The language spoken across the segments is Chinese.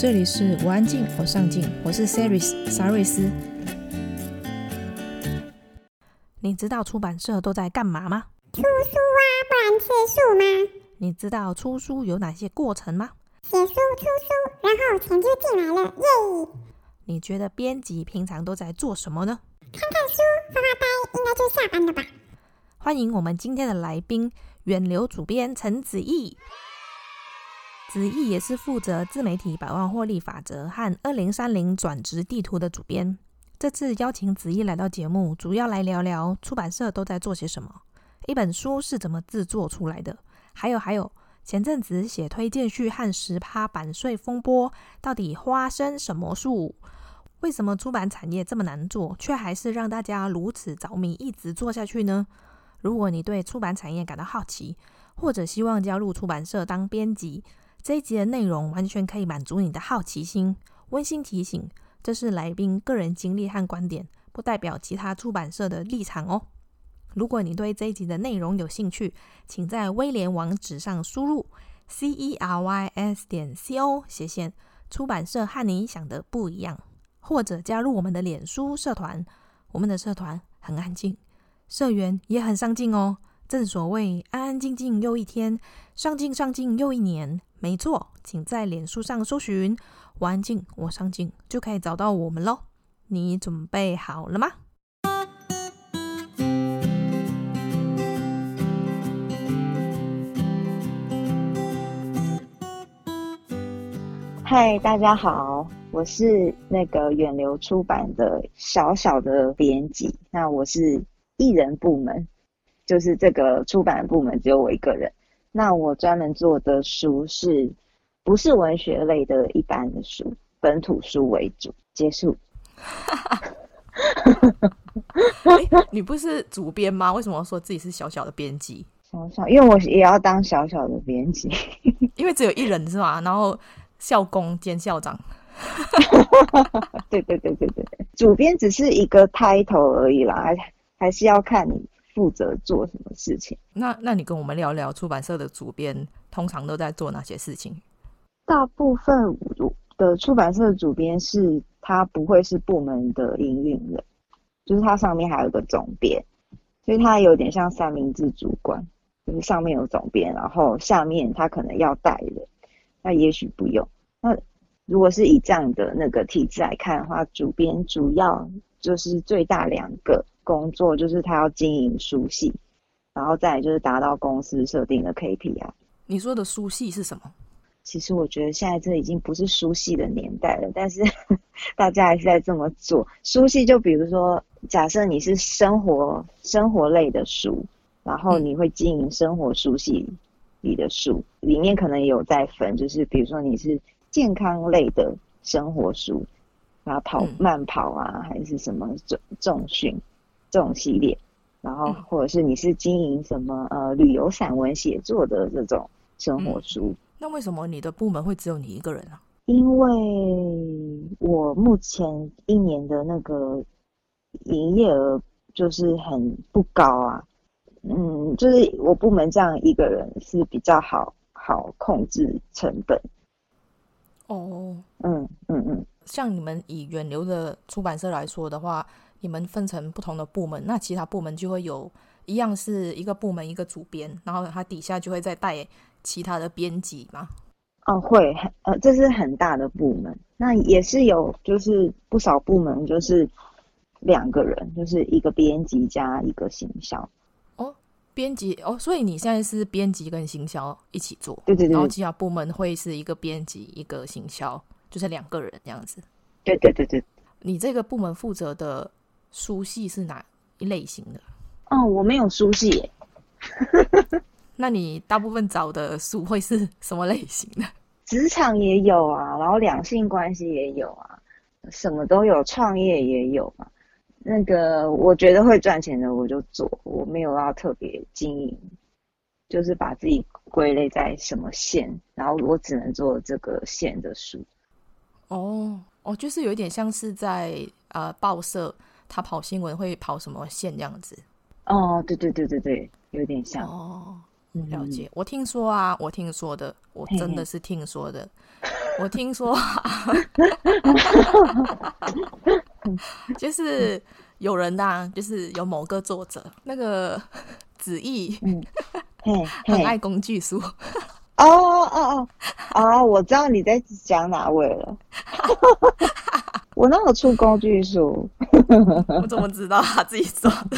这里是我安静，我上进，我是 Saris 沙瑞斯。你知道出版社都在干嘛吗？出书啊，不然吃素吗？你知道出书有哪些过程吗？写书、出书，然后钱就进来了，耶！你觉得编辑平常都在做什么呢？看看书，发发呆，应该就下班了吧？欢迎我们今天的来宾，远流主编陈子毅。子毅也是负责自媒体百万获利法则和二零三零转职地图的主编。这次邀请子毅来到节目，主要来聊聊出版社都在做些什么，一本书是怎么制作出来的，还有还有前阵子写推荐序和十趴版税风波，到底发生什么事？为什么出版产业这么难做，却还是让大家如此着迷，一直做下去呢？如果你对出版产业感到好奇，或者希望加入出版社当编辑，这一集的内容完全可以满足你的好奇心。温馨提醒：这是来宾个人经历和观点，不代表其他出版社的立场哦。如果你对这一集的内容有兴趣，请在威廉网址上输入 c e r y s 点 c o 斜线出版社和你想的不一样，或者加入我们的脸书社团。我们的社团很安静，社员也很上进哦。正所谓安安静静又一天，上进上进又一年。没错，请在脸书上搜寻“我安静，我上镜”，就可以找到我们喽。你准备好了吗？嗨，大家好，我是那个远流出版的小小的编辑。那我是艺人部门，就是这个出版部门只有我一个人。那我专门做的书是，不是文学类的一般的书，本土书为主。结束。欸、你不是主编吗？为什么说自己是小小的编辑？小小，因为我也要当小小的编辑，因为只有一人是吗？然后校工兼校长。对对对对对，主编只是一个 title 而已啦，还还是要看你。负责做什么事情？那那你跟我们聊聊出版社的主编通常都在做哪些事情？大部分的出版社的主编是他不会是部门的营运人，就是他上面还有个总编，所以他有点像三明治主管，就是上面有总编，然后下面他可能要带人，那也许不用。那如果是以这样的那个体制来看的话，主编主要就是最大两个。工作就是他要经营书系，然后再来就是达到公司设定的 KPI。你说的书系是什么？其实我觉得现在这已经不是书系的年代了，但是 大家还是在这么做。书系就比如说，假设你是生活生活类的书，然后你会经营生活书系里的书，里面可能有在分，就是比如说你是健康类的生活书，然后跑慢跑啊，还是什么重重训。这种系列，然后或者是你是经营什么呃旅游散文写作的这种生活书。嗯，那为什么你的部门会只有你一个人啊？因为我目前一年的那个营业额就是很不高啊，嗯，就是我部门这样一个人是比较好好控制成本。哦，嗯嗯嗯，像你们以远流的出版社来说的话。你们分成不同的部门，那其他部门就会有一样是一个部门一个主编，然后他底下就会再带其他的编辑嘛？哦，会，呃，这是很大的部门，那也是有，就是不少部门就是两个人，就是一个编辑加一个行销。哦，编辑哦，所以你现在是编辑跟行销一起做，对对对，然后其他部门会是一个编辑一个行销，就是两个人这样子。对对对对，你这个部门负责的。书系是哪一类型的？哦，我没有书系耶。那你大部分找的书会是什么类型的？职场也有啊，然后两性关系也有啊，什么都有，创业也有嘛。那个我觉得会赚钱的我就做，我没有要特别经营，就是把自己归类在什么线，然后我只能做这个线的书。哦哦，就是有一点像是在呃报社，他跑新闻会跑什么线这样子。哦，对对对对对，有点像。哦，了解。嗯、我听说啊，我听说的，我真的是听说的。我听说、啊，就是有人呐、啊，就是有某个作者，那个子毅，嗯，很爱工具书。哦哦哦哦，我知道你在讲哪位了。我那有出工具书？我怎么知道他自己说的？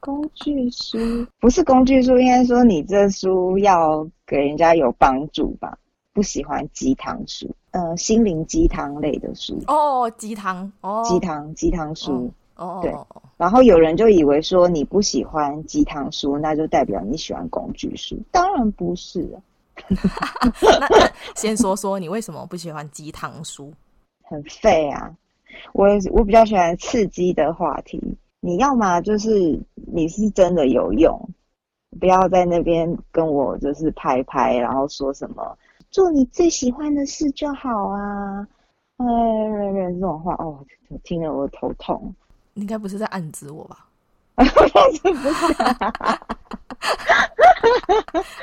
工具书不是工具书，应该说你这书要给人家有帮助吧？不喜欢鸡汤书，呃，心灵鸡汤类的书。哦，鸡汤，哦，鸡汤鸡汤书。哦，对。然后有人就以为说你不喜欢鸡汤书，那就代表你喜欢工具书。当然不是啊。那先说说你为什么不喜欢鸡汤书？很废啊！我我比较喜欢刺激的话题。你要嘛就是你是真的有用，不要在那边跟我就是拍拍，然后说什么做你最喜欢的事就好啊，哎，这种话哦，听得我头痛。你应该不是在暗指我吧？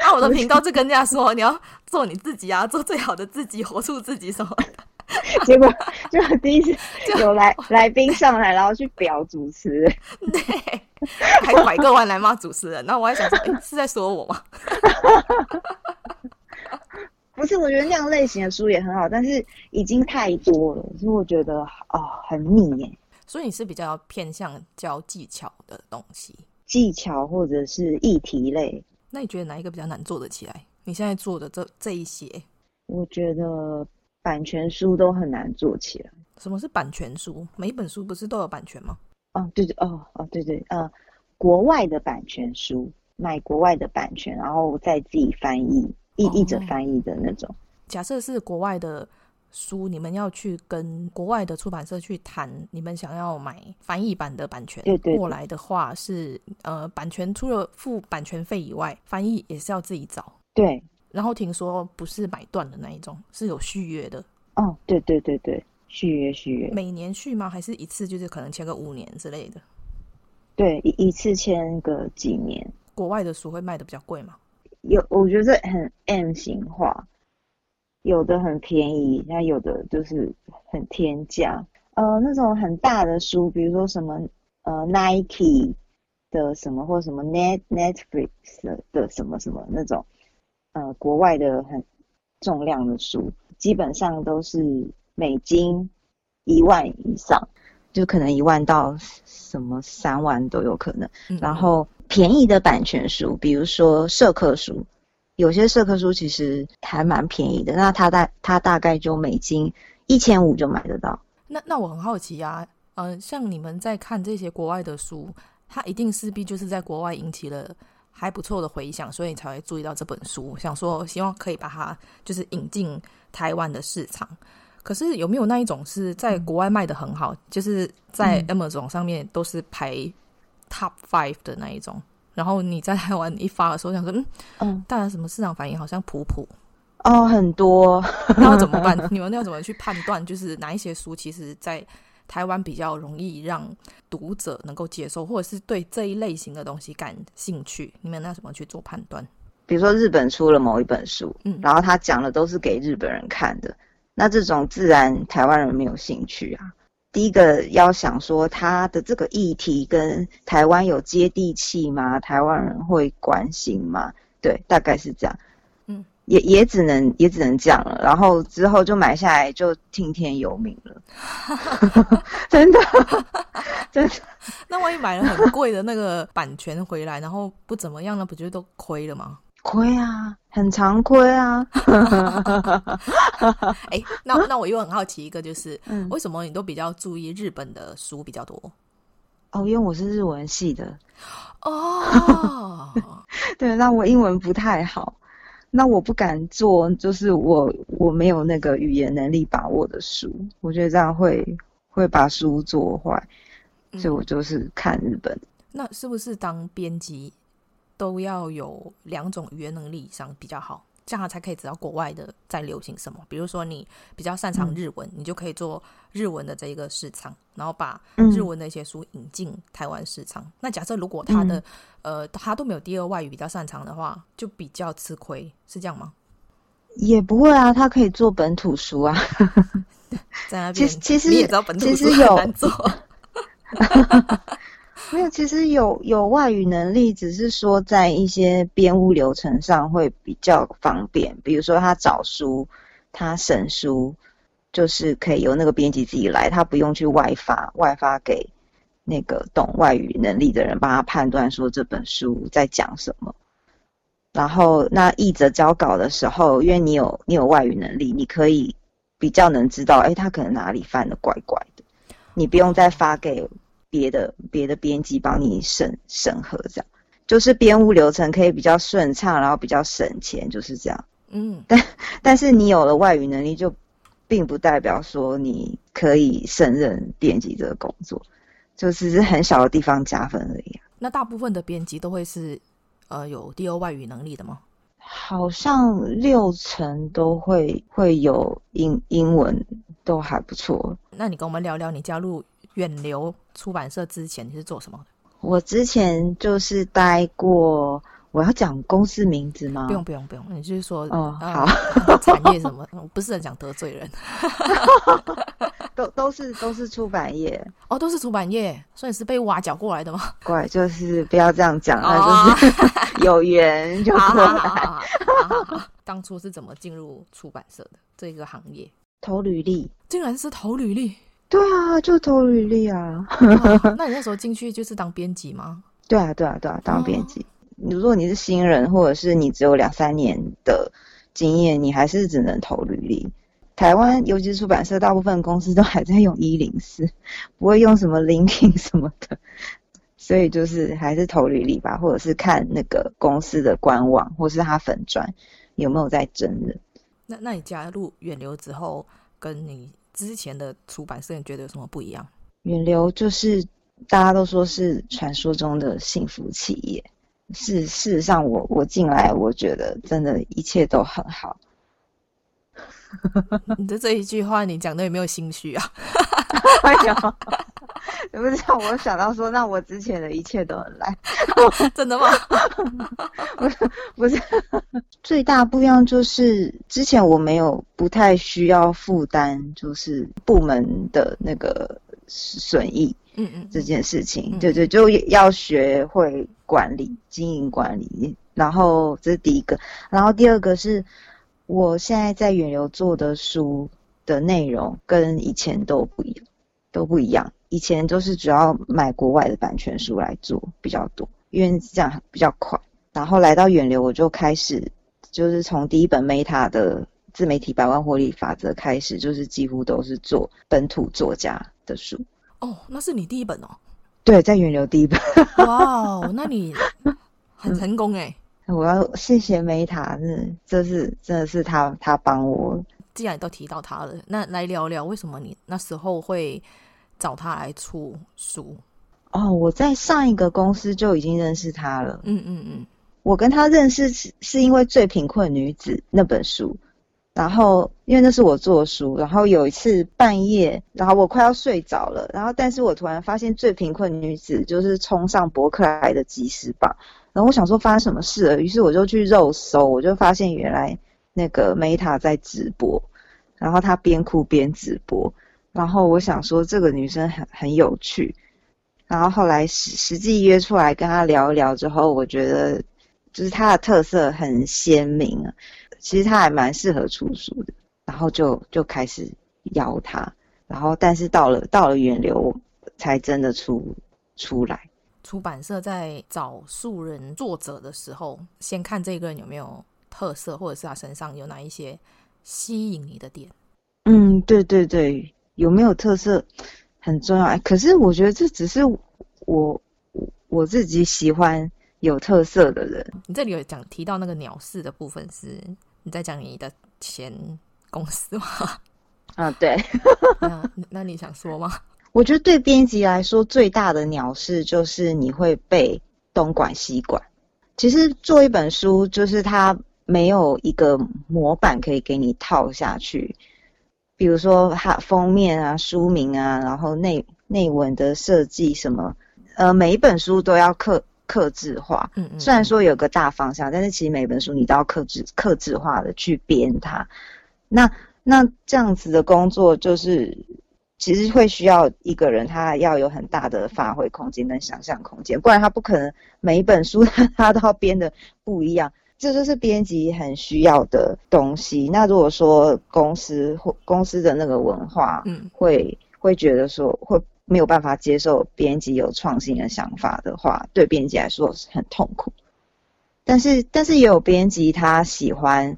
啊，我的频道就跟人家说，你要做你自己啊，做最好的自己，活出自己什么的。结果就第一次有来来宾上来，然后去表主持人，对，还拐个弯来骂主持人。然后我还想说，欸、是在说我吗？不是，我觉得那样类型的书也很好，但是已经太多了，所以我觉得哦很腻耶。所以你是比较偏向教技巧的东西，技巧或者是议题类。那你觉得哪一个比较难做得起来？你现在做的这这一些，我觉得。版权书都很难做起来。什么是版权书？每一本书不是都有版权吗？哦，对对，哦哦，对对，呃，国外的版权书，买国外的版权，然后再自己翻译，译译者翻译的那种。哦，假设是国外的书，你们要去跟国外的出版社去谈，你们想要买翻译版的版权，过来的话是呃，版权除了付版权费以外，翻译也是要自己找。对。然后听说不是买断的那一种，是有续约的。哦，对对对对，续约续约。每年续吗？还是一次就是可能签个五年之类的？对，一一次签个几年。国外的书会卖的比较贵吗？有，我觉得很 M 型化，有的很便宜，那有的就是很天价。呃，那种很大的书，比如说什么呃 Nike 的什么，或什么 Net Netflix 的什么什么那种。呃，国外的很重量的书，基本上都是美金一万以上，就可能一万到什么三万都有可能。然后便宜的版权书，比如说社科书，有些社科书其实还蛮便宜的，那它大它大概就美金一千五就买得到。那那我很好奇啊，呃，像你们在看这些国外的书，它一定势必就是在国外引起了。还不错的回响，所以你才会注意到这本书。想说，希望可以把它就是引进台湾的市场。可是有没有那一种是在国外卖的很好，嗯、就是在 Amazon 上面都是排 Top Five 的那一种？嗯、然后你在台湾一发的时候，想说，嗯嗯，大家什么市场反应好像普普哦，很多，那要怎么办？你们要怎么去判断？就是哪一些书其实，在台湾比较容易让读者能够接受，或者是对这一类型的东西感兴趣，你们那怎么去做判断？比如说日本出了某一本书，嗯，然后他讲的都是给日本人看的，那这种自然台湾人没有兴趣啊。第一个要想说他的这个议题跟台湾有接地气吗？台湾人会关心吗？对，大概是这样。也也只能也只能这样了，然后之后就买下来就听天由命了，真的真的。那万一买了很贵的那个版权回来，然后不怎么样，那不就都亏了吗？亏啊，很常亏啊。哎、欸，那 那我又很好奇一个，就是、嗯、为什么你都比较注意日本的书比较多？哦，因为我是日文系的。哦，对，那我英文不太好。那我不敢做，就是我我没有那个语言能力把握的书，我觉得这样会会把书做坏，所以我就是看日本。嗯、那是不是当编辑都要有两种语言能力以上比较好？这样他才可以知道国外的在流行什么。比如说你比较擅长日文，嗯、你就可以做日文的这一个市场，然后把日文的一些书引进台湾市场。嗯、那假设如果他的、嗯、呃他都没有第二外语比较擅长的话，就比较吃亏，是这样吗？也不会啊，他可以做本土书啊。在那边，其实其实你也知道本土书很难做。没有，其实有有外语能力，只是说在一些编务流程上会比较方便。比如说他找书，他审书，就是可以由那个编辑自己来，他不用去外发，外发给那个懂外语能力的人帮他判断说这本书在讲什么。然后那译者交稿的时候，因为你有你有外语能力，你可以比较能知道，哎，他可能哪里翻得怪怪的，你不用再发给。别的别的编辑帮你审审核，这样就是编务流程可以比较顺畅，然后比较省钱，就是这样。嗯，但但是你有了外语能力，就并不代表说你可以胜任编辑这个工作，就只是很小的地方加分而已。那大部分的编辑都会是呃有第二外语能力的吗？好像六成都会会有英英文都还不错。那你跟我们聊聊你加入。远流出版社之前你是做什么的？我之前就是待过，我要讲公司名字吗？不用不用不用，你就是说哦好，产业什么，我不是很想得罪人。都都是都是出版业哦，都是出版业，所以是被挖角过来的吗？怪就是不要这样讲啊，就是有缘就过来。当初是怎么进入出版社的这个行业？投履历，竟然是投履历。对啊，就投履历啊。哦。那你那时候进去就是当编辑吗？对啊，对啊，对啊，当编辑。哦。如果你是新人，或者是你只有两三年的经验，你还是只能投履历。台湾尤其是出版社，大部分公司都还在用一零四，不会用什么 LinkedIn 什么的，所以就是还是投履历吧，或者是看那个公司的官网，或是他粉专有没有在征人。那那你加入远流之后，跟你。之前的出版社，你觉得有什么不一样？远流就是大家都说是传说中的幸福企业，事事实上我我进来，我觉得真的一切都很好。你的这一句话，你讲的有没有心虚啊？哎呀，你不知道我想到说，那我之前的一切都很烂，真的吗？不是，不是，最大不一样就是之前我没有不太需要负担，就是部门的那个损益，嗯嗯，这件事情，对对，就要学会管理、经营管理，然后这是第一个，然后第二个是。我现在在远流做的书的内容跟以前都不一样，都不一样。以前都是主要买国外的版权书来做比较多，因为这样比较快。然后来到远流，我就开始就是从第一本 Meta 的自媒体百万获利法则开始，就是几乎都是做本土作家的书。哦，那是你第一本哦？对，在远流第一本。哇哦，那你很成功哎。我要谢谢 Meta，是这是真的是他他帮我。既然都提到他了，那来聊聊为什么你那时候会找他来出书？哦，我在上一个公司就已经认识他了。嗯嗯嗯，我跟他认识是是因为《最贫困女子》那本书，然后因为那是我做书，然后有一次半夜，然后我快要睡着了，然后但是我突然发现《最贫困女子》就是冲上博客来的即时榜。然后我想说发生什么事了，于是我就去肉搜，我就发现原来那个 Meta 在直播，然后她边哭边直播，然后我想说这个女生很很有趣，然后后来实实际约出来跟她聊一聊之后，我觉得就是她的特色很鲜明啊，其实她还蛮适合出书的，然后就就开始邀她，然后但是到了到了远流才真的出出来。出版社在找素人作者的时候，先看这个人有没有特色，或者是他身上有哪一些吸引你的点。嗯，对对对，有没有特色很重要。可是我觉得这只是我我自己喜欢有特色的人。你这里有讲提到那个鸟事的部分是，是你在讲你的前公司吗？啊，对。那那你想说吗？我觉得对编辑来说，最大的鸟事就是你会被东管西管。其实做一本书，就是它没有一个模板可以给你套下去。比如说它封面啊、书名啊，然后内内文的设计什么，呃，每一本书都要刻。克制化。嗯，嗯，虽然说有个大方向，但是其实每本书你都要克制克制化的去编它。那那这样子的工作就是。其实会需要一个人，他要有很大的发挥空间跟想象空间，不然他不可能每一本书他都要编的不一样。这就是编辑很需要的东西。那如果说公司或公司的那个文化，嗯，会会觉得说会没有办法接受编辑有创新的想法的话，对编辑来说是很痛苦。但是但是也有编辑他喜欢，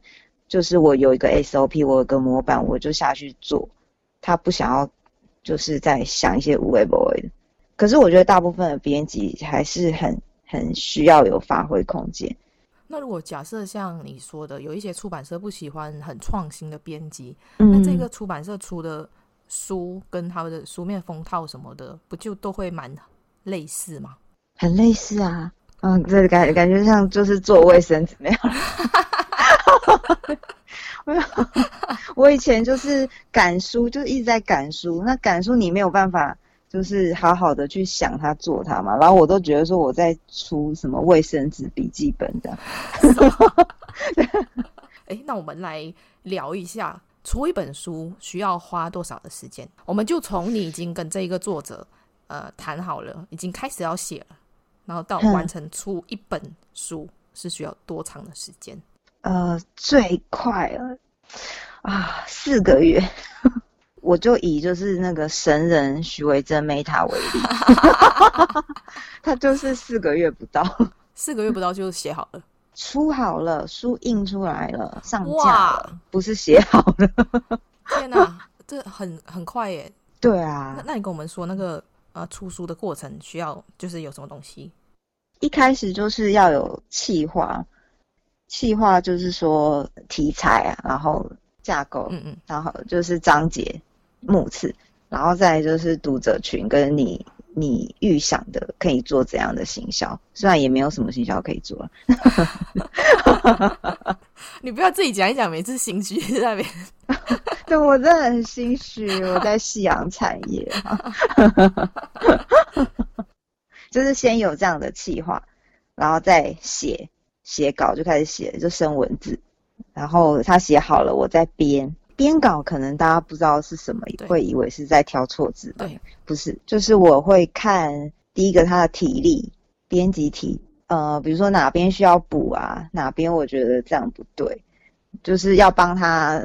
就是我有一个 SOP，我有个模板，我就下去做，他不想要。就是在想一些无谓不谓的，可是我觉得大部分的编辑还是很很需要有发挥空间。那如果假设像你说的，有一些出版社不喜欢很创新的编辑，嗯，那这个出版社出的书跟他们的书面封套什么的，不就都会蛮类似吗？很类似啊，嗯，这感感觉像就是做卫生纸那样。没有，我以前就是赶书，就是一直在赶书。那赶书你没有办法，就是好好的去想它做它嘛。然后我都觉得说我在出什么卫生纸笔记本这样。哎，那我们来聊一下，出一本书需要花多少的时间？我们就从你已经跟这一个作者呃谈好了，已经开始要写了，然后到完成出一本书是需要多长的时间？呃，最快了啊，四个月，我就以就是那个神人徐维珍 Meta 为例，他就是四个月不到，四个月不到就写好了，出好了，书印出来了，上架了，不是写好了。天哪，这很很快耶！对啊，那那你跟我们说那个呃出书的过程需要就是有什么东西？一开始就是要有企划。企划就是说题材啊，然后架构，嗯嗯，然后就是章节、目次，然后再就是读者群跟你你预想的可以做怎样的行销，虽然也没有什么行销可以做。你不要自己讲一讲，每次心虚在那边。对，我真的很心虚，我在夕阳产业，就是先有这样的企划，然后再写。写稿就开始写，就生文字，然后他写好了，我再编。编稿可能大家不知道是什么，会以为是在挑错字。对，不是，就是我会看第一个他的体力，编辑体，呃，比如说哪边需要补啊，哪边我觉得这样不对，就是要帮他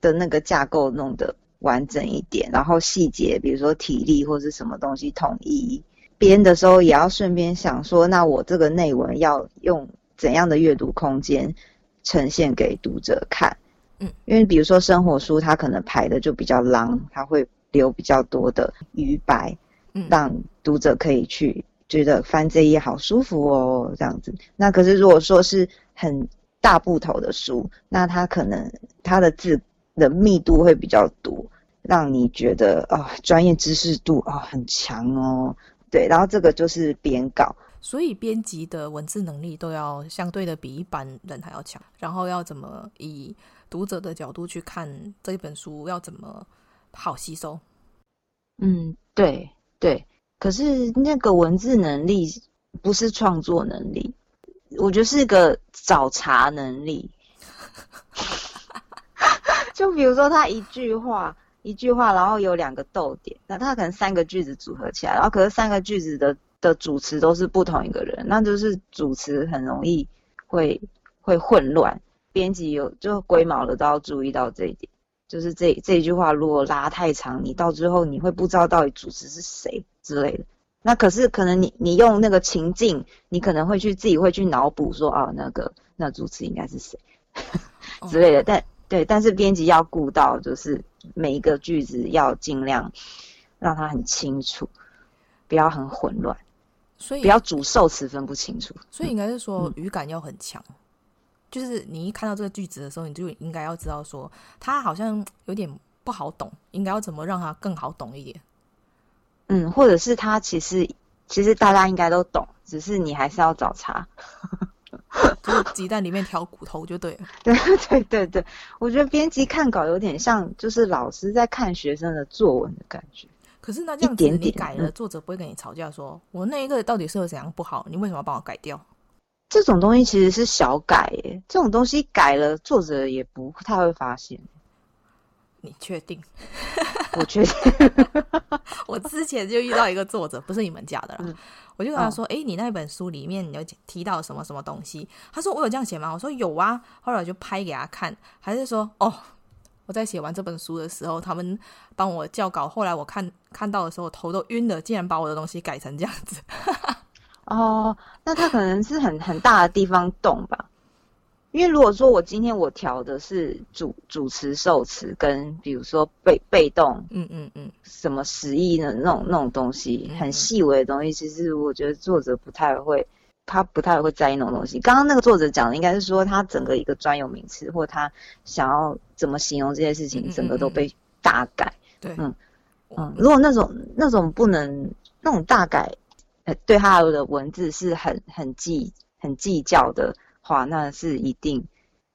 的那个架构弄得完整一点，然后细节，比如说体力或是什么东西统一。编的时候也要顺便想说，那我这个内文要用。怎样的阅读空间呈现给读者看？嗯，因为比如说生活书，它可能排的就比较 long，它会留比较多的余白，嗯，让读者可以去觉得翻这一页好舒服哦，这样子。那可是如果说是很大部头的书，那它可能它的字的密度会比较多，让你觉得哦，专业知识度啊很强哦。对，然后这个就是编稿。所以编辑的文字能力都要相对的比一般人还要强，然后要怎么以读者的角度去看这一本书，要怎么好吸收？嗯，对对。可是那个文字能力不是创作能力，我觉得是个找茬能力。就比如说他一句话一句话，然后有两个逗点，那他可能三个句子组合起来，然后可是三个句子的。的主持都是不同一个人，那就是主持很容易会会混乱。编辑有就龟毛的都要注意到这一点，就是这这一句话如果拉太长，你到最后你会不知道到底主持是谁之类的。那可是可能你你用那个情境，你可能会去自己会去脑补说啊，那个那主持应该是谁 之类的。但对，但是编辑要顾到就是每一个句子要尽量让它很清楚，不要很混乱。所以不要主受词分不清楚。所以应该是说语感要很强，嗯、就是你一看到这个句子的时候，你就应该要知道说，它好像有点不好懂，应该要怎么让它更好懂一点。嗯，或者是它其实其实大家应该都懂，只是你还是要找茬。就是鸡蛋里面挑骨头就对了。对对对对，我觉得编辑看稿有点像，就是老师在看学生的作文的感觉。可是那这样子你改了，作者不会跟你吵架说，说我那一个到底是有怎样不好，你为什么要帮我改掉？这种东西其实是小改耶，这种东西改了，作者也不太会发现。你确定？我确定。我之前就遇到一个作者，不是你们家的啦。嗯、我就跟他说：“哎、哦欸，你那本书里面你有提到什么什么东西？”他说：“我有这样写吗？”我说：“有啊。”后来我就拍给他看，还是说：“哦，我在写完这本书的时候，他们帮我校稿。后来我看看到的时候，头都晕了，竟然把我的东西改成这样子。”哦，那他可能是很很大的地方动吧。因为如果说我今天我调的是主主词受词跟比如说被被动，嗯嗯嗯，什么实义的那种那种东西，很细微的东西，其实我觉得作者不太会，他不太会在意那种东西。刚刚那个作者讲的应该是说他整个一个专有名词，或他想要怎么形容这些事情，整个都被大改。对，嗯嗯，如果那种那种不能那种大改，呃，对他的文字是很很计很计较的。话那是一定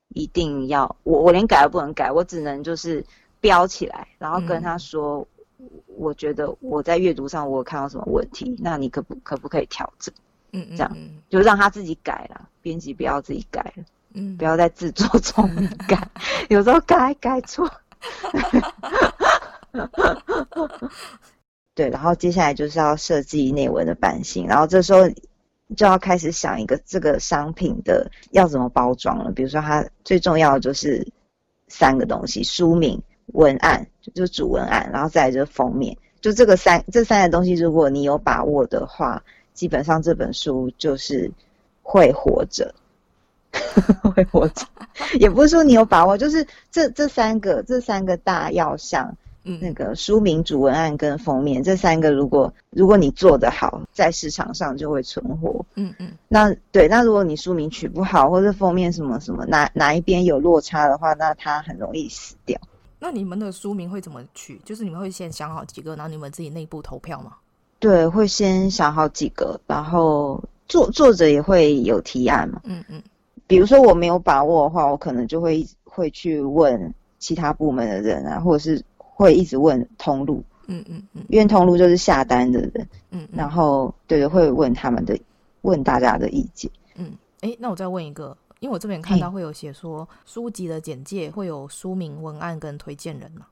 一定要我我连改都不能改，我只能就是标起来，然后跟他说，嗯、我觉得我在阅读上我有看到什么问题，那你可不可不可以调整？嗯，嗯，嗯，这样就让他自己改了，编辑不要自己改了，嗯，不要再自作聪明改，有时候改改错。对，然后接下来就是要设计内文的版型，然后这时候。就要开始想一个这个商品的要怎么包装了。比如说，它最重要的就是三个东西：书名、文案，就是主文案，然后再来就是封面。就这个三这三个东西，如果你有把握的话，基本上这本书就是会活着，会活着。也不是说你有把握，就是这这三个这三个大要项。嗯，那个书名、主文案跟封面这三个，如果如果你做得好，在市场上就会存活。嗯嗯，那对，那如果你书名取不好，或者封面什么什么哪哪一边有落差的话，那它很容易死掉。那你们的书名会怎么取？就是你们会先想好几个，然后你们自己内部投票吗？对，会先想好几个，然后作作者也会有提案嘛。嗯嗯，比如说我没有把握的话，我可能就会会去问其他部门的人啊，或者是。会一直问通路，嗯嗯嗯，因为通路就是下单的人，嗯，嗯，然后对对，会问他们的，问大家的意见，嗯，哎，那我再问一个，因为我这边看到会有写说书籍的简介会有书名、文案跟推荐人嘛，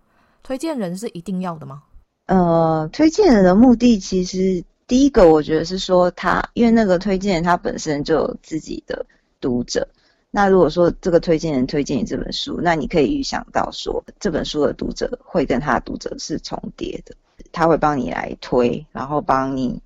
推荐人是一定要的吗？呃，推荐人的目的其实第一个我觉得是说他，因为那个推荐人他本身就有自己的读者。那如果说这个推荐人推荐你这本书，那你可以预想到说这本书的读者会跟他的读者是重叠的，他会帮你来推，然后帮你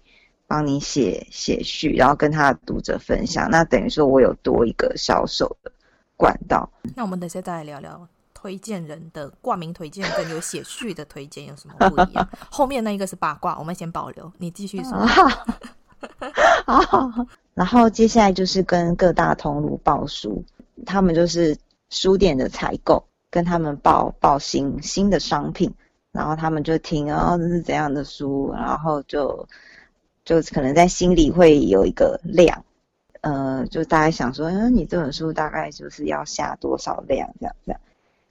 帮你写写序，然后跟他的读者分享。那等于说我有多一个销售的管道。那我们等下再来聊聊推荐人的挂名推荐跟有写序的推荐有什么不一样。后面那一个是八卦，我们先保留。你继续说。好，然后接下来就是跟各大通路报书，他们就是书店的采购，跟他们报报新新的商品，然后他们就听哦，这是怎样的书，然后就就可能在心里会有一个量，呃，就大概想说，嗯，你这本书大概就是要下多少量，这样这样，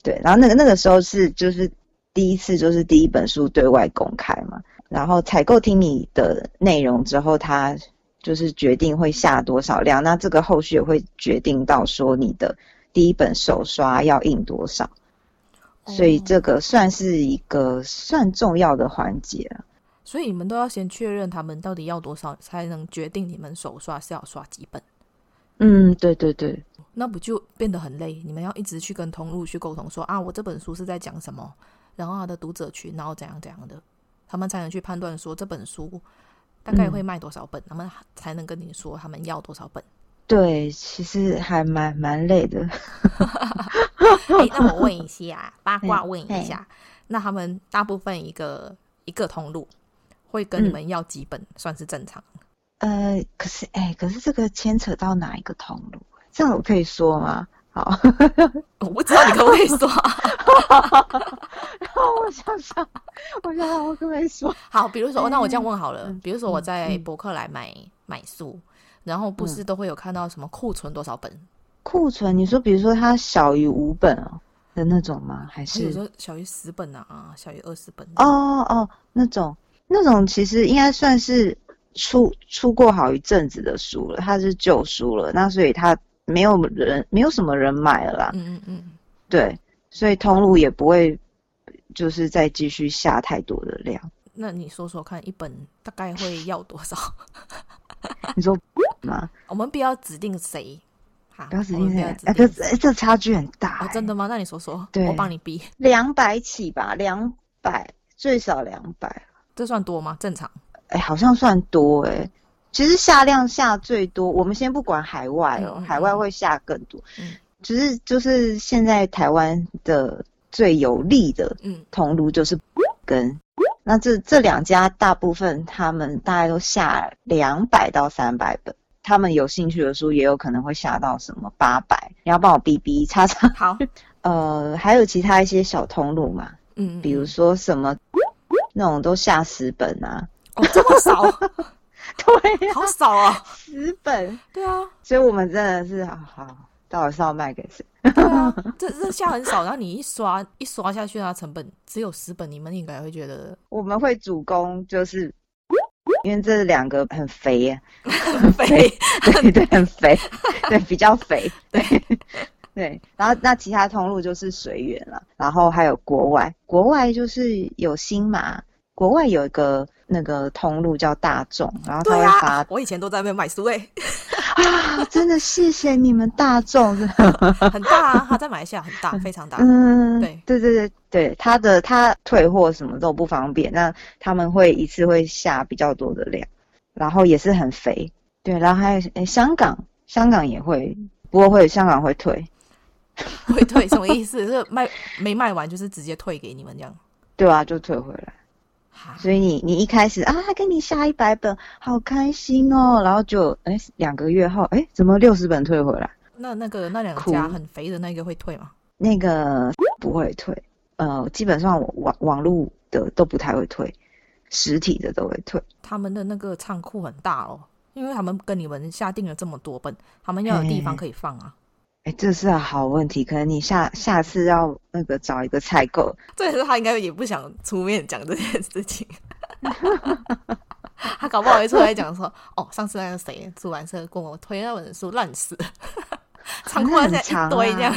对，然后那个那个时候是就是第一次，就是第一本书对外公开嘛。然后采购听你的内容之后，他就是决定会下多少量。那这个后续也会决定到说你的第一本手刷要印多少。所以这个算是一个算重要的环节了。所以你们都要先确认他们到底要多少，才能决定你们手刷是要刷几本。嗯，对对对。那不就变得很累？你们要一直去跟通路去沟通说，说啊，我这本书是在讲什么，然后他的读者群，然后怎样怎样的。他们才能去判断说这本书大概会卖多少本，嗯、他们才能跟你说他们要多少本。对，其实还蛮蛮累的。欸、那我问一下，八卦问一下，那他们大部分一个一个通路会跟你们要几本算是正常？呃，可是哎，可是这个牵扯到哪一个通路？这样我可以说吗？好，我不知道你可不可以说。然后我想想，我想想，我可不可以说？好，比如说，那我这样问好了，嗯、比如说我在博客来买、嗯、买书，然后不是都会有看到什么库存多少本？库存？你说，比如说它小于五本哦的那种吗？还是？说小于十本啊？啊，小于二十本？哦哦，那种那种其实应该算是出出过好一阵子的书了，它是旧书了，那所以它。没有人，没有什么人买了啦。嗯嗯嗯，对，所以通路也不会，就是再继续下太多的量。那你说说看，一本大概会要多少？你说 吗？我们不要指定谁，不要指定谁。哎，这这差距很大。哦，真的吗？那你说说，对，我帮你逼。两百起吧，两百，最少两百。这算多吗？正常？哎，好像算多哎。其实下量下最多，我们先不管海外哦，海外会下更多。嗯，只是就是现在台湾的最有利的嗯。通路就是跟，嗯、那这这两家大部分他们大概都下两百到三百本，他们有兴趣的书也有可能会下到什么八百，你要帮我逼逼叉叉。好，呃，还有其他一些小通路嘛，嗯，嗯，比如说什么那种都下十本啊，哦，这么少。对、啊，好少啊，十本。对啊，所以我们真的是好好，到底是要卖给谁？对啊，这这下很少，然后你一刷一刷下去，它成本只有十本，你们应该会觉得我们会主攻，就是因为这两个很肥呀，很肥，对对，很肥，对，比较肥，对对。然后那其他通路就是随缘了，然后还有国外，国外就是有新马，国外有一个。那个通路叫大众，然后他会发。啊、我以前都在那边买书诶。啊，真的谢谢你们大众，很大啊，他在马来西亚很大，非常大。嗯，对对对对对，他的他退货什么都不方便，那他们会一次会下比较多的量，然后也是很肥。对，然后还有香港香港也会，不过会香港会退，会退什么意思？是卖没卖完就是直接退给你们这样？对啊，就退回来。所以你你一开始啊，他给你下一百本，好开心哦，然后就哎两个月后哎，怎么六十本退回来？那那个那两家很肥的那个会退吗？那个不会退，呃，基本上网网络的都不太会退，实体的都会退。他们的那个仓库很大哦，因为他们跟你们下定了这么多本，他们要有地方可以放啊。哎，这是个好问题，可能你下下次要那个找一个采购。这也是他应该也不想出面讲这件事情，他搞不好会出来讲说：“哦，上次那个谁出版社跟我推那本书烂死，仓库现在一堆这样，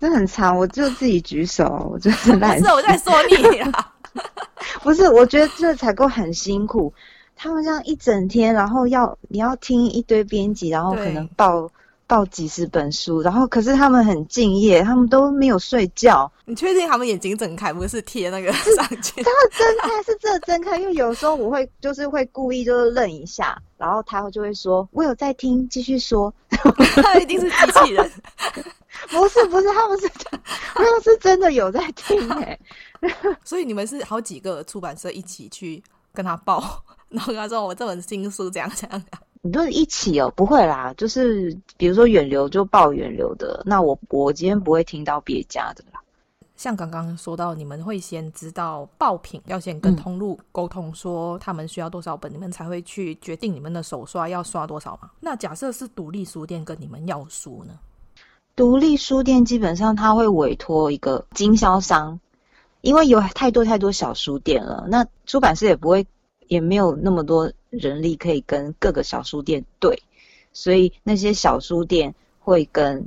这很长，我就自己举手，我就是烂死。不是我在说你 啊，不是，我觉得这采购很辛苦，他们这样一整天，然后要你要听一堆编辑，然后可能报。报几十本书，然后可是他们很敬业，他们都没有睡觉。你确定他们眼睛睁开，不是贴那个上去？他睁开是真的睁开，因为有时候我会就是会故意就是愣一下，然后他就会说：“我有在听，继续说。”他一定是机器人，不是不是，他们是他们是真的有在听哎。所以你们是好几个出版社一起去跟他报，然后跟他说：“我这本新书这样这样。”你都是一起哦？不会啦，就是比如说远流就报远流的，那我我今天不会听到别家的啦。像刚刚说到，你们会先知道爆品，要先跟通路沟通，说他们需要多少本，嗯、你们才会去决定你们的手刷要刷多少嘛？那假设是独立书店跟你们要书呢？独立书店基本上他会委托一个经销商，因为有太多太多小书店了，那出版社也不会。也没有那么多人力可以跟各个小书店对，所以那些小书店会跟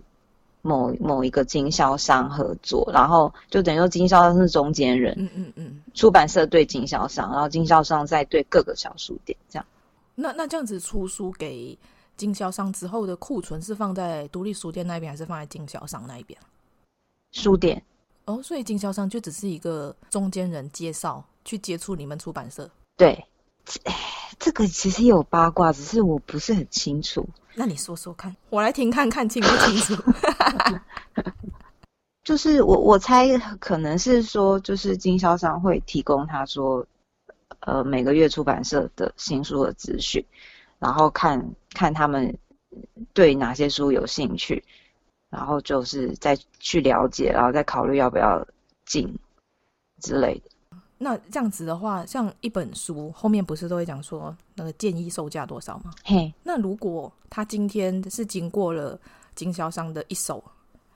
某某一个经销商合作，然后就等于说经销商是中间人，嗯嗯嗯，出版社对经销商，然后经销商再对各个小书店，这样。那那这样子出书给经销商之后的库存是放在独立书店那边，还是放在经销商那一边？书店。哦，所以经销商就只是一个中间人介绍去接触你们出版社。对，哎，这个其实有八卦，只是我不是很清楚。那你说说看，我来听看看清不清楚。就是我我猜可能是说，就是经销商会提供他说，呃，每个月出版社的新书的资讯，然后看看他们对哪些书有兴趣，然后就是再去了解，然后再考虑要不要进之类的。那这样子的话，像一本书后面不是都会讲说那个建议售价多少吗？嘿，那如果他今天是经过了经销商的一手，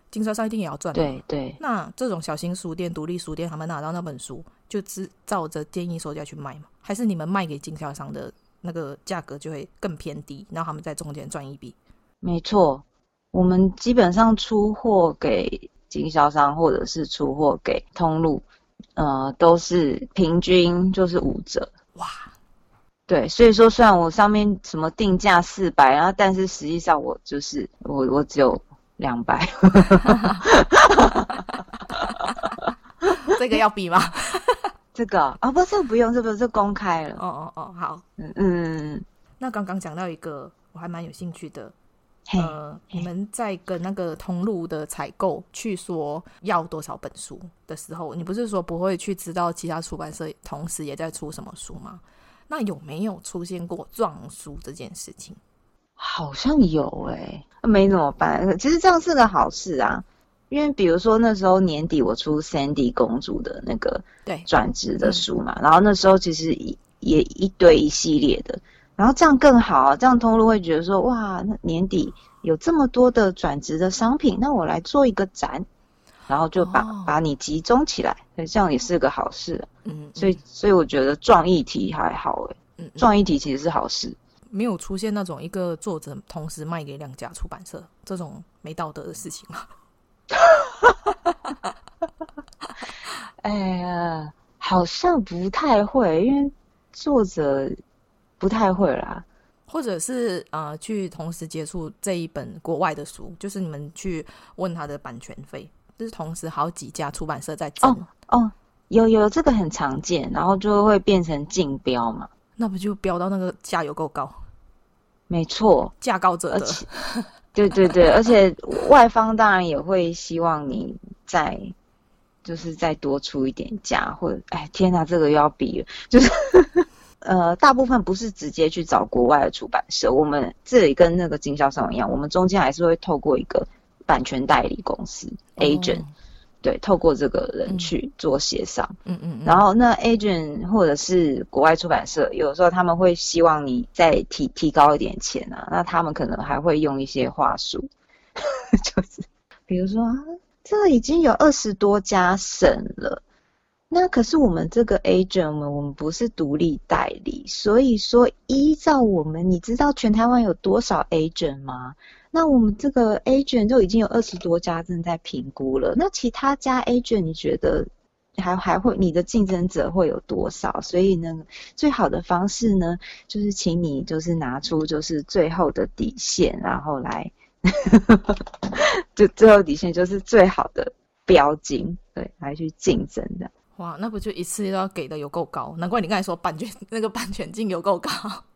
经销商一定也要赚。对对。那这种小型书店、独立书店，他们拿到那本书，就只照着建议售价去卖吗？还是你们卖给经销商的那个价格就会更偏低，然后他们在中间赚一笔？没错，我们基本上出货给经销商，或者是出货给通路。呃，都是平均就是五折哇，对，所以说虽然我上面什么定价四百，然后但是实际上我就是我我只有两百，这个要比吗？这个啊、哦、不，这个不用，这个是公开了。哦哦哦，好，嗯嗯，那刚刚讲到一个我还蛮有兴趣的。呃，你们在跟那个通路的采购去说要多少本书的时候，你不是说不会去知道其他出版社同时也在出什么书吗？那有没有出现过撞书这件事情？好像有诶、欸，没怎么办。其实这样是个好事啊，因为比如说那时候年底我出 Sandy 公主的那个对转职的书嘛，然后那时候其实也一堆一系列的。然后这样更好啊，这样通路会觉得说，哇，那年底有这么多的转职的商品，那我来做一个展，然后就把、哦、把你集中起来，这样也是个好事、啊。嗯，嗯，所以所以我觉得撞议题还好诶，嗯，嗯，撞议题其实是好事，没有出现那种一个作者同时卖给两家出版社这种没道德的事情吗？哎呀，好像不太会，因为作者。不太会啦，或者是呃，去同时接触这一本国外的书，就是你们去问他的版权费，就是同时好几家出版社在争。哦哦，有有这个很常见，然后就会变成竞标嘛，那不就标到那个价有够高？没错，价高者得。对对对，而且外方当然也会希望你再就是再多出一点价，或者哎天哪，这个又要比了，就是。呃，大部分不是直接去找国外的出版社，我们这里跟那个经销商一样，我们中间还是会透过一个版权代理公司 agent，对，透过这个人去做协商。嗯嗯，然后那 agent 或者是国外出版社，有时候他们会希望你再提提高一点钱啊，那他们可能还会用一些话术，就是比如说啊，这个已经有二十多家省了。那可是我们这个 agent 们，我们不是独立代理，所以说依照我们，你知道全台湾有多少 agent 吗？那我们这个 agent 就已经有二十多家正在评估了。那其他家 agent 你觉得还还会你的竞争者会有多少？所以呢，最好的方式呢，就是请你就是拿出就是最后的底线，然后来，就最后底线就是最好的标金，对，来去竞争的。哇，那不就一次都要给的有够高？难怪你刚才说版权那个版权金有够高，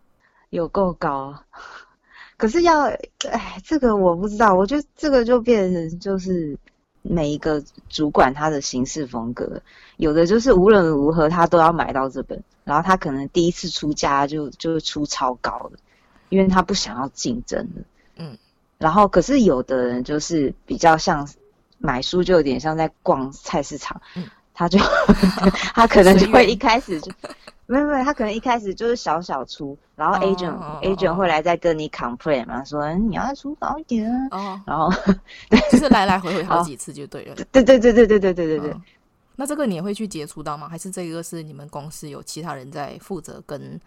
有够高。可是要，哎，这个我不知道。我觉得这个就变成就是每一个主管他的行事风格，有的就是无论如何他都要买到这本，然后他可能第一次出价就就出超高的，因为他不想要竞争的。嗯，然后可是有的人就是比较像买书，就有点像在逛菜市场。嗯。他就 他可能就会一开始就 没有没有，他可能一开始就是小小出，然后 agent、oh, oh, oh, oh. agent 会来再跟你 complain 嘛，说你要出高一点啊，oh. 然后就是来来回回好几次就对了。对对对对对对对对对。Oh. 那这个你也会去接触到吗？还是这个是你们公司有其他人在负责跟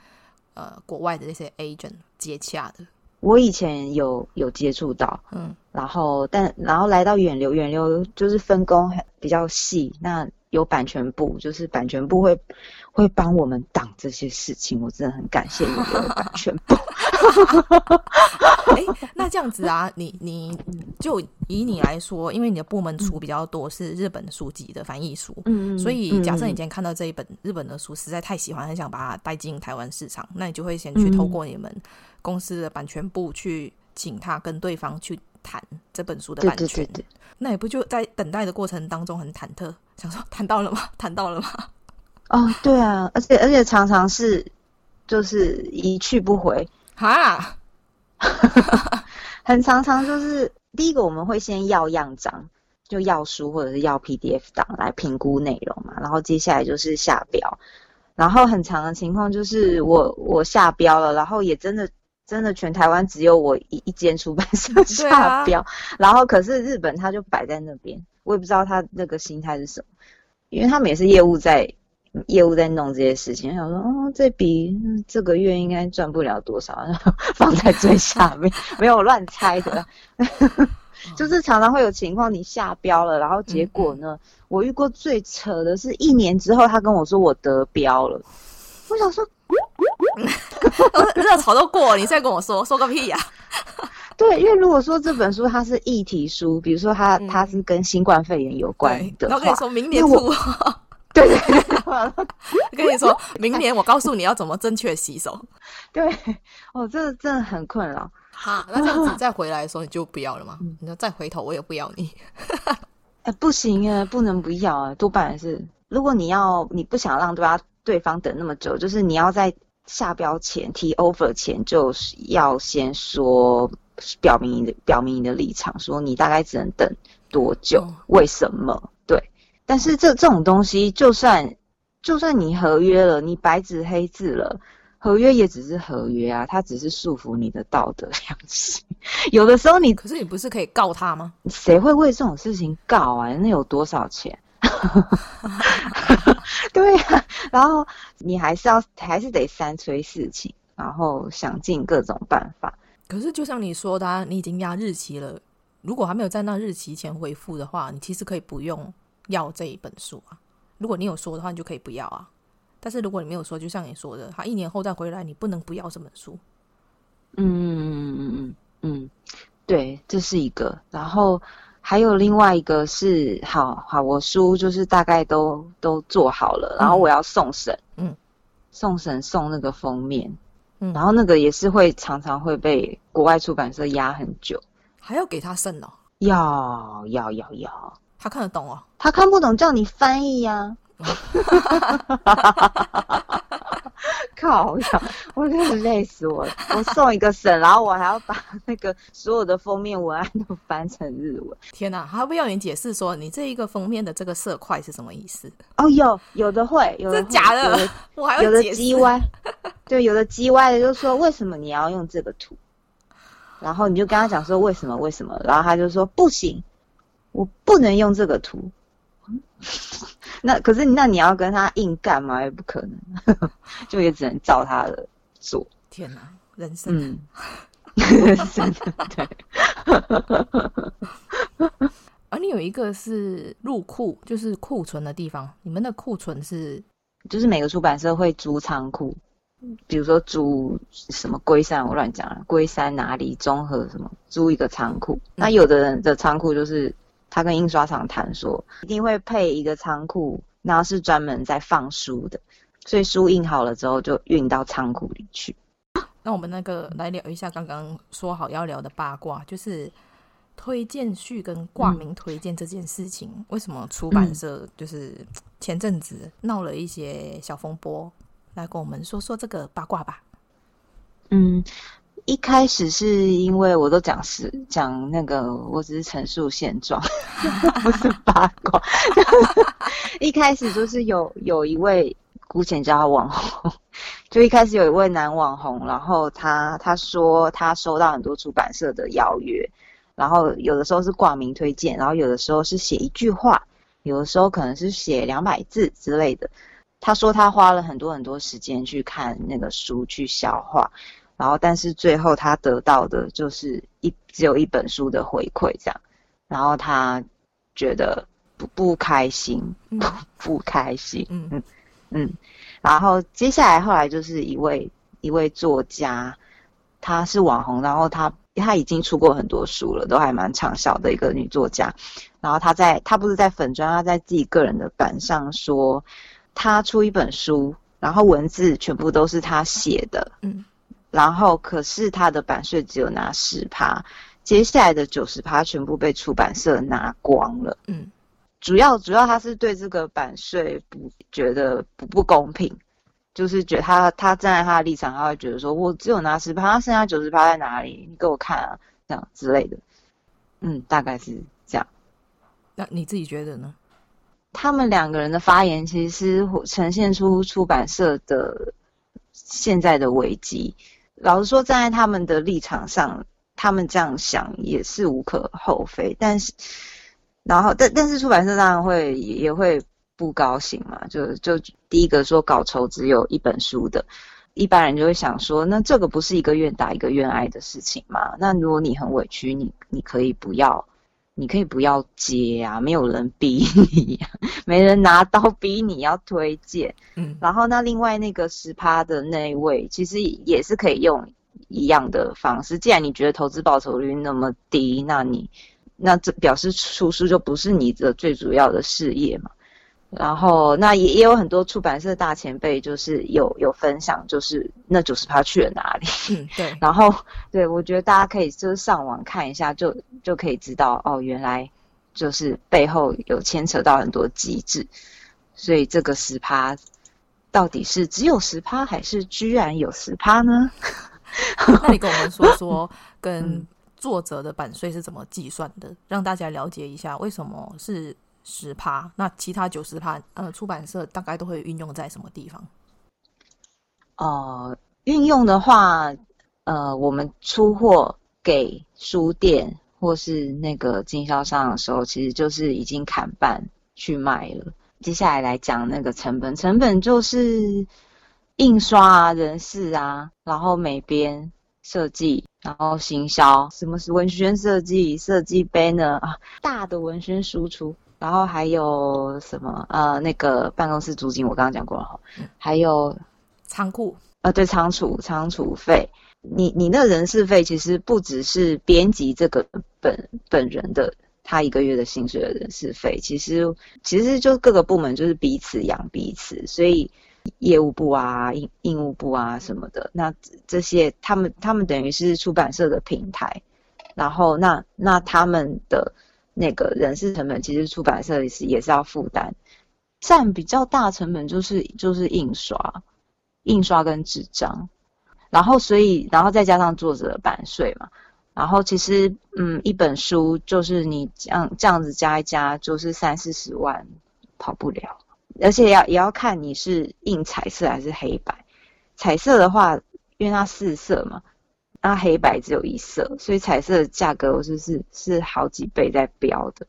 呃国外的那些 agent 接洽的？我以前有有接触到，嗯，然后但然后来到远流，远流就是分工比较细，那。有版权部，就是版权部会会帮我们挡这些事情，我真的很感谢你的版权部。哎、欸，那这样子啊，你你就以你来说，因为你的部门出比较多是日本书籍的翻译书，嗯，所以假设你今天看到这一本日本的书，实在太喜欢，很想把它带进台湾市场，那你就会先去透过你们公司的版权部去请他跟对方去谈这本书的版权。对对对对那也不就在等待的过程当中很忐忑，想说 谈到了吗？谈到了吗？哦，对啊，而且而且常常是就是一去不回，哈，很常常就是第一个我们会先要样章，就要书或者是要 PDF 档来评估内容嘛，然后接下来就是下标，然后很长的情况就是我我下标了，然后也真的真的全台湾只有我一一间出版社下标，啊、然后可是日本它就摆在那边，我也不知道他那个心态是什么，因为他们也是业务在。业务在弄这些事情，想说哦，这笔这个月应该赚不了多少，然后 放在最下面，没有乱猜的，就是常常会有情况，你下标了，然后结果呢，嗯、我遇过最扯的是一年之后，他跟我说我得标了，我想说，热潮都过了，你再跟我说说个屁呀、啊？对，因为如果说这本书它是议题书，比如说它它是跟新冠肺炎有关的，然后跟你说明年出。对对对，跟你说明年我告诉你要怎么正确洗手。对，哦，这个真的很困扰。好，那这样子再回来的时候你就不要了吗？嗯、你说再回头我也不要你。哎，不行啊，不能不要啊，多半是。如果你要，你不想让对方对方等那么久，就是你要在下标前提 offer 前，就是要先说表明你的表明你的立场，说你大概只能等多久，哦、为什么？对但是这这种东西，就算就算你合约了，你白纸黑字了，合约也只是合约啊，它只是束缚你的道德良心。有的时候你，可是你不是可以告他吗？谁会为这种事情告啊？那有多少钱？对呀、啊，然后你还是要还是得三催四请，然后想尽各种办法。可是就像你说的、啊，你已经压日期了，如果还没有在那日期前回复的话，你其实可以不用。要这一本书啊？如果你有说的话，你就可以不要啊。但是如果你没有说，就像你说的，他一年后再回来，你不能不要这本书。嗯嗯嗯嗯嗯嗯，对，这是一个。然后还有另外一个是，好好，我书就是大概都都做好了，然后我要送审，嗯，送审送那个封面，嗯，然后那个也是会常常会被国外出版社压很久，还要给他审哦？要要要要。他看得懂哦，他看不懂叫你翻译呀、啊！靠呀，我真的累死我了！我送一个省，然后我还要把 那个所有的封面文案都翻成日文。天哪，还要不要你解释说你这一个封面的这个色块是什么意思？哦，有有的会，有的假的，的我还有的叽歪，对，有的叽歪的就说为什么你要用这个图？然后你就跟他讲说为什么为什么，然后他就说不行。我不能用这个图，那可是那你要跟他硬干嘛？也不可能，就也只能照他的做。天哪，人生，嗯，人生对。而你有一个是入库，就是库存的地方。你们的库存是，就是每个出版社会租仓库，比如说租什么龟山，我乱讲了，龟山哪里综合什么，租一个仓库。那有的人的仓库就是。他跟印刷厂谈说，一定会配一个仓库，然后是专门在放书的，所以书印好了之后就运到仓库里去。那我们那个来聊一下刚刚说好要聊的八卦，就是推荐序跟挂名推荐这件事情，嗯、为什么出版社就是前阵子闹了一些小风波？来跟我们说说这个八卦吧。嗯。一开始是因为我都讲是讲那个，我只是陈述现状，不是八卦。一开始就是有有一位姑且叫他网红，就一开始有一位男网红，然后他他说他收到很多出版社的邀约，然后有的时候是挂名推荐，然后有的时候是写一句话，有的时候可能是写两百字之类的。他说他花了很多很多时间去看那个书去消化。然后，但是最后他得到的就是一只有一本书的回馈，这样，然后他觉得不不开心，不不开心，嗯嗯嗯，然后接下来后来就是一位一位作家，他是网红，然后他他已经出过很多书了，都还蛮畅销的一个女作家，然后她在她不是在粉砖，她在自己个人的版上说，她出一本书，然后文字全部都是她写的，嗯。然后，可是他的版税只有拿十趴，接下来的九十趴全部被出版社拿光了。嗯，主要主要他是对这个版税不觉得不不公平，就是觉得他他站在他的立场，他会觉得说，我只有拿十趴，他剩下九十趴在哪里？你给我看啊，这样之类的。嗯，大概是这样。那你自己觉得呢？他们两个人的发言其实呈现出出版社的现在的危机。老实说，站在他们的立场上，他们这样想也是无可厚非。但是，然后，但但是出版社当然会也，也会不高兴嘛。就就第一个说稿酬只有一本书的，一般人就会想说，那这个不是一个愿打一个愿挨的事情嘛？那如果你很委屈，你你可以不要。你可以不要接啊，没有人逼你啊，没人拿刀逼你要推荐。嗯，然后那另外那个十趴的那一位，其实也是可以用一样的方式。既然你觉得投资报酬率那么低，那你那这表示出书就不是你的最主要的事业嘛。然后，那也也有很多出版社大前辈，就是有有分享，就是那九十趴去了哪里？嗯，对。然后，对，我觉得大家可以就是上网看一下，就就可以知道哦，原来就是背后有牵扯到很多机制，所以这个十趴到底是只有十趴，还是居然有十趴呢？那你跟我们说说，跟作者的版税是怎么计算的，让大家了解一下为什么是。十趴，那其他九十趴，呃，出版社大概都会运用在什么地方？呃，运用的话，呃，我们出货给书店或是那个经销商的时候，其实就是已经砍半去卖了。接下来来讲那个成本，成本就是印刷啊、人事啊，然后美编、设计，然后行销，什么是文宣设计、设计 banner 啊，大的文宣输出。然后还有什么？呃，那个办公室租金我刚刚讲过了哈。还有仓库，呃，对，仓储仓储费。你你那人事费其实不只是编辑这个本本人的他一个月的薪水的人事费，其实其实就各个部门就是彼此养彼此，所以业务部啊、印印务部啊什么的，那这些他们他们等于是出版社的平台，然后那那他们的。那个人事成本其实出版社也是也是要负担，占比较大成本就是就是印刷，印刷跟纸张，然后所以然后再加上作者版税嘛，然后其实嗯一本书就是你这样这样子加一加就是三四十万跑不了，而且要也要看你是印彩色还是黑白，彩色的话因为它四色嘛。那黑白只有一色，所以彩色的价格就是是好几倍在标的，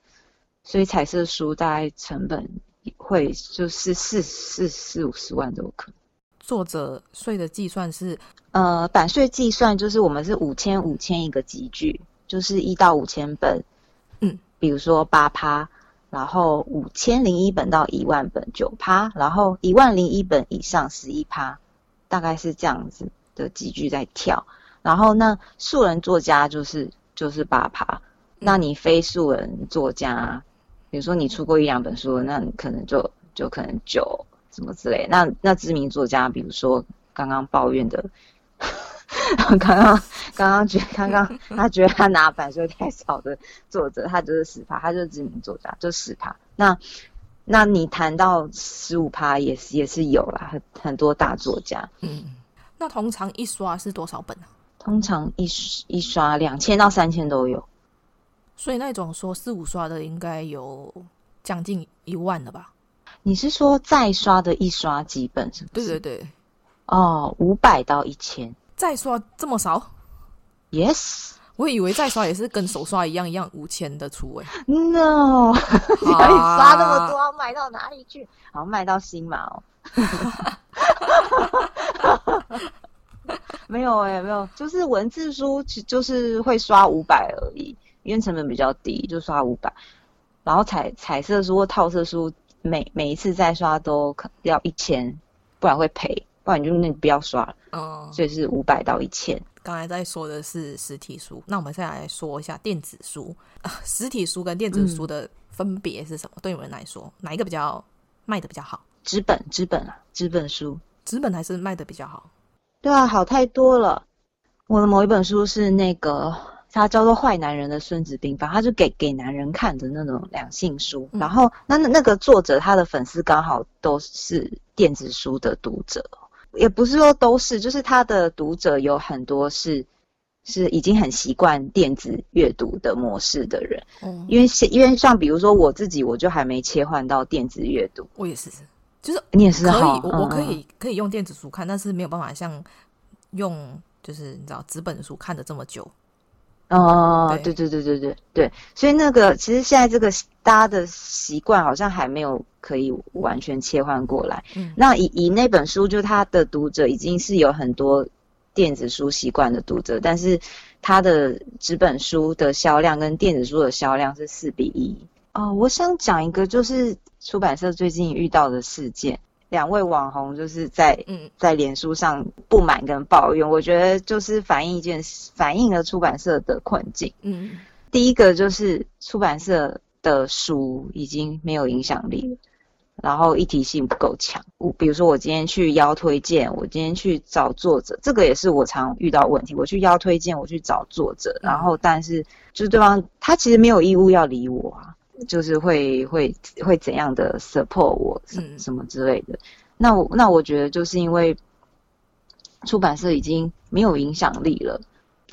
所以彩色书大概成本会就是四四四五十万都有可能。作者税的计算是，呃，版税计算就是我们是五千五千一个集聚，就是一到五千本，嗯，比如说八趴，然后五千零一本到一万本九趴，然后一万零一本以上十一趴，大概是这样子的集聚在跳。然后那素人作家就是就是八趴，那你非素人作家，比如说你出过一两本书，那你可能就就可能九什么之类。那那知名作家，比如说刚刚抱怨的，刚刚刚刚觉刚刚 他觉得他拿版税太少的作者，他就是十趴，他就是知名作家，就十趴。那那你谈到十五趴也是也是有啦，很很多大作家。嗯，那通常一刷是多少本呢？通常一一刷两千到三千都有，所以那种说四五刷的应该有将近一万了吧？你是说再刷的一刷几本是不是？对对对，哦，五百到一千，再刷这么少？Yes，我以为再刷也是跟手刷一样一样五千的出位、欸。No，你刷那么多，卖到哪里去？好，卖到新马哦。没有哎、欸，没有，就是文字书，其就是会刷五百而已，因为成本比较低，就刷五百。然后彩彩色书或套色书，每每一次再刷都可要一千，不然会赔，不然你就那不要刷了。哦，所以是五百到一千。刚才在说的是实体书，那我们再来说一下电子书。啊，实体书跟电子书的分别是什么？嗯、对你们来说，哪一个比较卖的比较好？纸本，纸本啊，纸本书，纸本还是卖的比较好。对啊，好太多了。我的某一本书是那个，它叫做《坏男人的孙子兵法》，它就给给男人看的那种两性书。嗯、然后，那那个作者他的粉丝刚好都是电子书的读者，也不是说都是，就是他的读者有很多是是已经很习惯电子阅读的模式的人。嗯，因为因为像比如说我自己，我就还没切换到电子阅读。我也是，就是你也是可以，好我我可以可以用电子书看，但是没有办法像用就是你知道纸本书看的这么久。哦，对对对对对对，所以那个其实现在这个大家的习惯好像还没有可以完全切换过来。嗯，那以以那本书，就他的读者已经是有很多电子书习惯的读者，但是他的纸本书的销量跟电子书的销量是四比一。哦，我想讲一个就是出版社最近遇到的事件。两位网红就是在嗯在脸书上不满跟抱怨，我觉得就是反映一件事，反映了出版社的困境。嗯，第一个就是出版社的书已经没有影响力了，然后议题性不够强。我比如说我今天去邀推荐，我今天去找作者，这个也是我常遇到问题。我去邀推荐，我去找作者，然后但是就是对方他其实没有义务要理我啊。就是会会会怎样的 support 我什什么之类的，嗯、那我那我觉得就是因为出版社已经没有影响力了，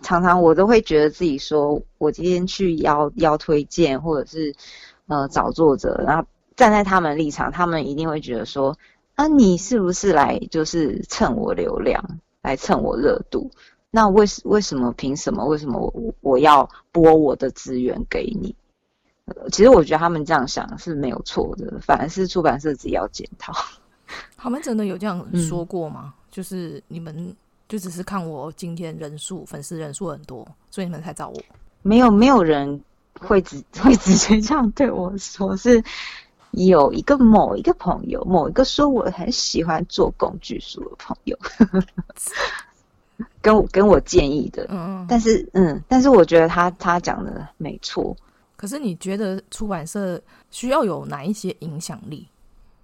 常常我都会觉得自己说，我今天去邀邀推荐或者是呃找作者，然后站在他们立场，他们一定会觉得说，啊你是不是来就是蹭我流量，来蹭我热度？那为为什么凭什么？为什么我我要拨我的资源给你？其实我觉得他们这样想是没有错的，反而是出版社自己要检讨。他们真的有这样说过吗？嗯、就是你们就只是看我今天人数粉丝人数很多，所以你们才找我？没有，没有人会直 会直接这样对我说。是有一个某一个朋友，某一个说我很喜欢做工具书的朋友，跟我跟我建议的。嗯，但是嗯，但是我觉得他他讲的没错。可是你觉得出版社需要有哪一些影响力？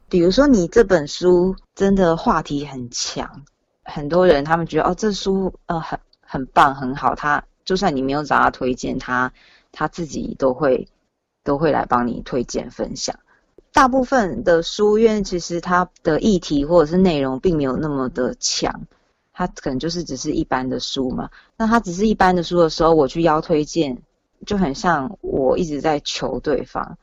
比如说，你这本书真的话题很强，很多人他们觉得哦，这书呃很很棒很好，他就算你没有找他推荐，他他自己都会都会来帮你推荐分享。大部分的书院其实它的议题或者是内容并没有那么的强，它可能就是只是一般的书嘛。那它只是一般的书的时候，我去邀推荐。就很像我一直在求对方，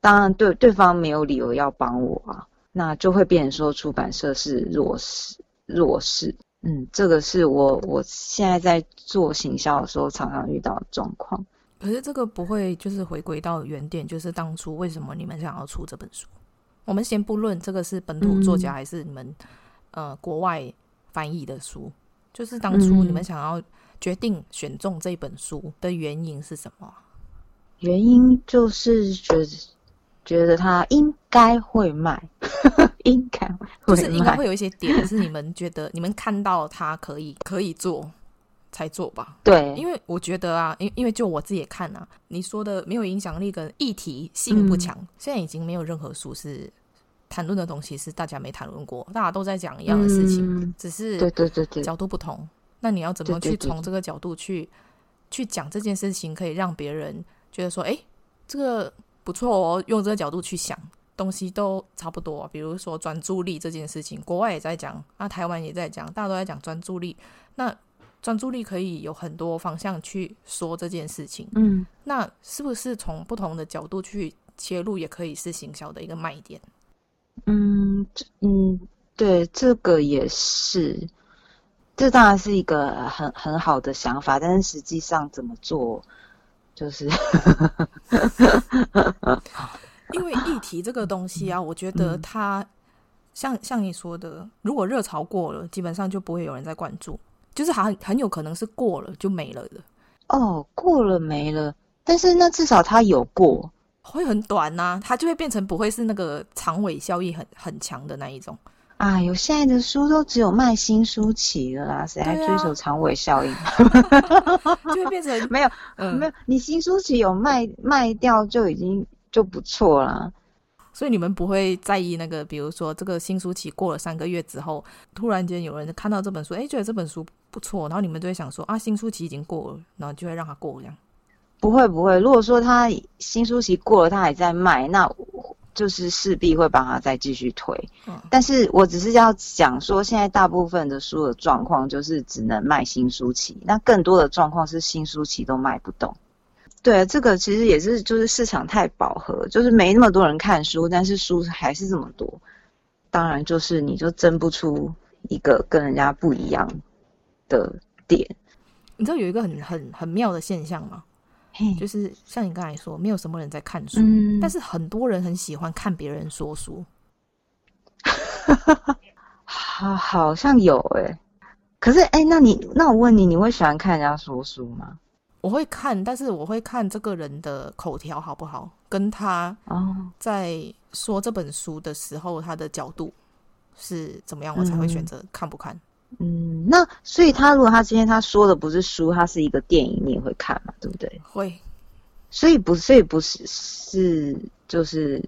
当然对对方没有理由要帮我啊，那就会变成说出版社是弱势弱势。嗯，这个是我我现在在做行销的时候常常遇到的状况。可是这个不会就是回归到原点，就是当初为什么你们想要出这本书？我们先不论这个是本土作家还是你们、嗯、呃国外翻译的书，就是当初你们想要。决定选中这本书的原因是什么？原因就是觉得觉得他应该会卖，应该会就是应该会有一些点是你们觉得 你们看到他可以可以做才做吧？对，因为我觉得啊，因因为就我自己也看啊，你说的没有影响力跟议题性不强，嗯、现在已经没有任何书是谈论的东西是大家没谈论过，大家都在讲一样的事情，嗯、只是对对对对角度不同。那你要怎么去从这个角度去去讲这件事情，可以让别人觉得说，哎，这个不错哦。用这个角度去想，东西都差不多。比如说专注力这件事情，国外也在讲，那台湾也在讲，大家都在讲专注力。那专注力可以有很多方向去说这件事情。嗯，那是不是从不同的角度去切入，也可以是行销的一个卖点？嗯，嗯，对，这个也是。这当然是一个很很好的想法，但是实际上怎么做，就是 因为议题这个东西啊，我觉得它像像你说的，如果热潮过了，基本上就不会有人在关注，就是很很有可能是过了就没了的。哦，过了没了，但是那至少它有过，会很短呐、啊，它就会变成不会是那个长尾效益很很强的那一种。哎呦，现在的书都只有卖新书期了啦，谁还追求长尾效应？啊、就会变成 没有，嗯、没有，你新书期有卖卖掉就已经就不错了。所以你们不会在意那个，比如说这个新书期过了三个月之后，突然间有人看到这本书，哎，觉得这本书不错，然后你们就会想说啊，新书期已经过了，然后就会让它过这样。不会不会，如果说他新书期过了，他还在卖，那就是势必会帮他再继续推。嗯，但是我只是要讲说，现在大部分的书的状况就是只能卖新书期，那更多的状况是新书期都卖不动。对，这个其实也是就是市场太饱和，就是没那么多人看书，但是书还是这么多。当然，就是你就争不出一个跟人家不一样的点。你知道有一个很很很妙的现象吗？嘿，就是像你刚才说，没有什么人在看书，嗯、但是很多人很喜欢看别人说书。好，好像有诶、欸。可是哎，那你那我问你，你会喜欢看人家说书吗？我会看，但是我会看这个人的口条好不好，跟他在说这本书的时候，他的角度是怎么样，我才会选择看不看。嗯，那所以他如果他今天他说的不是书，他是一个电影，你也会看嘛？对不对？会。所以不，所以不是是就是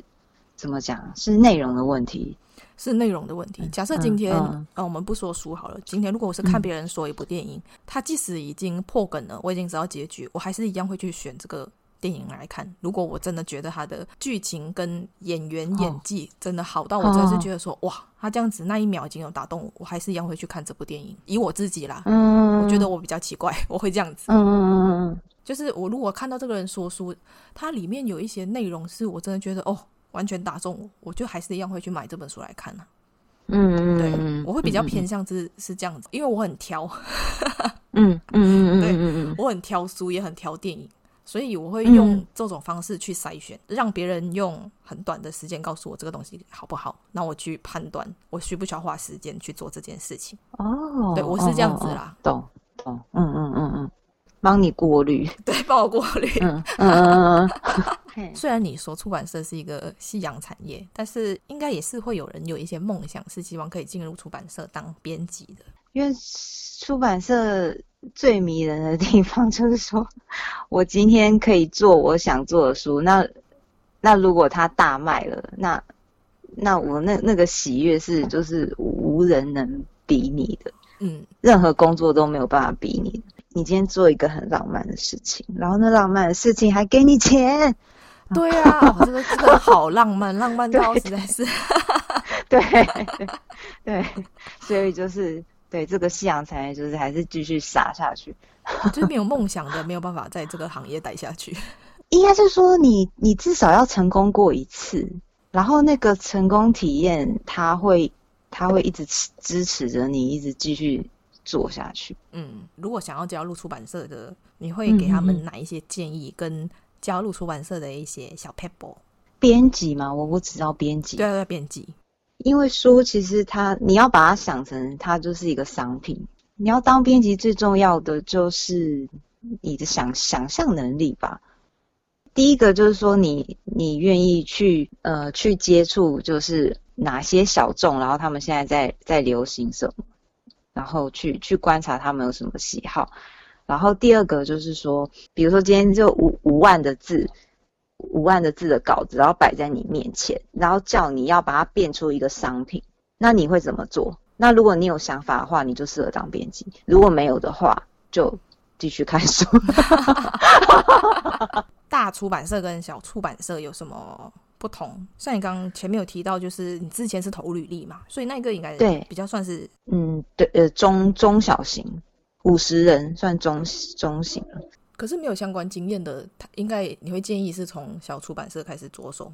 怎么讲，是内容的问题。是内容的问题。假设今天，呃、嗯嗯啊，我们不说书好了。今天如果我是看别人说一部电影，他、嗯、即使已经破梗了，我已经知道结局，我还是一样会去选这个电影来看。如果我真的觉得他的剧情跟演员演技真的好到我真的是觉得说，哦、哇，他这样子那一秒已经有打动我，我还是一样会去看这部电影。以我自己啦，嗯，我觉得我比较奇怪，我会这样子，嗯嗯嗯嗯，就是我如果看到这个人说书，它里面有一些内容是我真的觉得哦。完全打中我，我就还是一样会去买这本书来看呢、啊。嗯，对，我会比较偏向是、嗯、是这样子，因为我很挑。嗯嗯嗯嗯，对，我很挑书，也很挑电影，所以我会用这种方式去筛选，嗯、让别人用很短的时间告诉我这个东西好不好，那我去判断我需不需要花时间去做这件事情。哦，对，我是这样子啦，懂、哦、懂、哦，嗯嗯嗯嗯。帮你过滤，对，帮我过滤。嗯嗯嗯。虽然你说出版社是一个夕阳产业，但是应该也是会有人有一些梦想，是希望可以进入出版社当编辑的。因为出版社最迷人的地方 就是说，我今天可以做我想做的书，那那如果它大卖了，那那我那那个喜悦是就是无人能比拟的。嗯，任何工作都没有办法比拟。你今天做一个很浪漫的事情，然后那浪漫的事情还给你钱，对啊，这个这个好浪漫，浪漫到 实在是，对对对，所以就是对这个夕阳产业，就是还是继续撒下去。就是没有梦想的，没有办法在这个行业待下去。应该是说你，你你至少要成功过一次，然后那个成功体验，它会它会一直支持着你，一直继续。做下去。嗯，如果想要加入出版社的，你会给他们哪一些建议？跟加入出版社的一些小 paper？？编辑嘛，我我只要编辑。对对，编辑。因为书其实它，你要把它想成它就是一个商品。你要当编辑，最重要的就是你的想想象能力吧。第一个就是说你，你你愿意去呃去接触，就是哪些小众，然后他们现在在在流行什么。然后去去观察他们有什么喜好，然后第二个就是说，比如说今天就五五万的字，五万的字的稿子，然后摆在你面前，然后叫你要把它变出一个商品，那你会怎么做？那如果你有想法的话，你就适合当编辑；如果没有的话，就继续看书。大出版社跟小出版社有什么？不同，像你刚刚前面有提到，就是你之前是投履历嘛，所以那个应该对比较算是嗯对呃中中小型五十人算中中型了。可是没有相关经验的，他应该你会建议是从小出版社开始着手。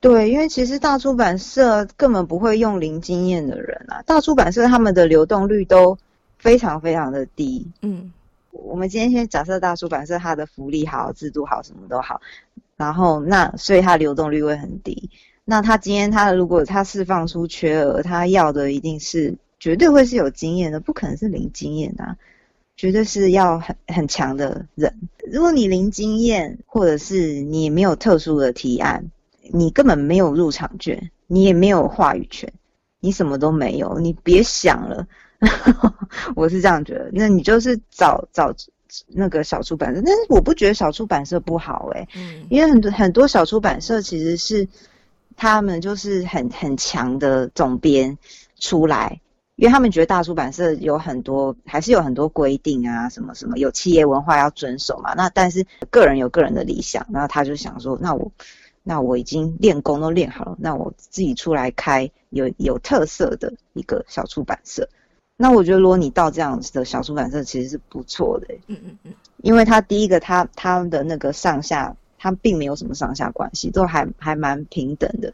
对，因为其实大出版社根本不会用零经验的人啊，大出版社他们的流动率都非常非常的低。嗯，我们今天先假设大出版社它的福利好，制度好，什么都好。然后那所以它流动率会很低。那他今天他如果他释放出缺额，他要的一定是绝对会是有经验的，不可能是零经验啊，绝对是要很很强的人。如果你零经验，或者是你没有特殊的提案，你根本没有入场券，你也没有话语权，你什么都没有，你别想了。我是这样觉得。那你就是找找。那个小出版社，但是我不觉得小出版社不好诶、欸，嗯，因为很多很多小出版社其实是他们就是很很强的总编出来，因为他们觉得大出版社有很多还是有很多规定啊，什么什么有企业文化要遵守嘛。那但是个人有个人的理想，然后他就想说，那我那我已经练功都练好了，那我自己出来开有有特色的一个小出版社。那我觉得，如果你到这样子的小出版社，其实是不错的。嗯嗯嗯，因为他第一个，他他的那个上下，他并没有什么上下关系，都还还蛮平等的。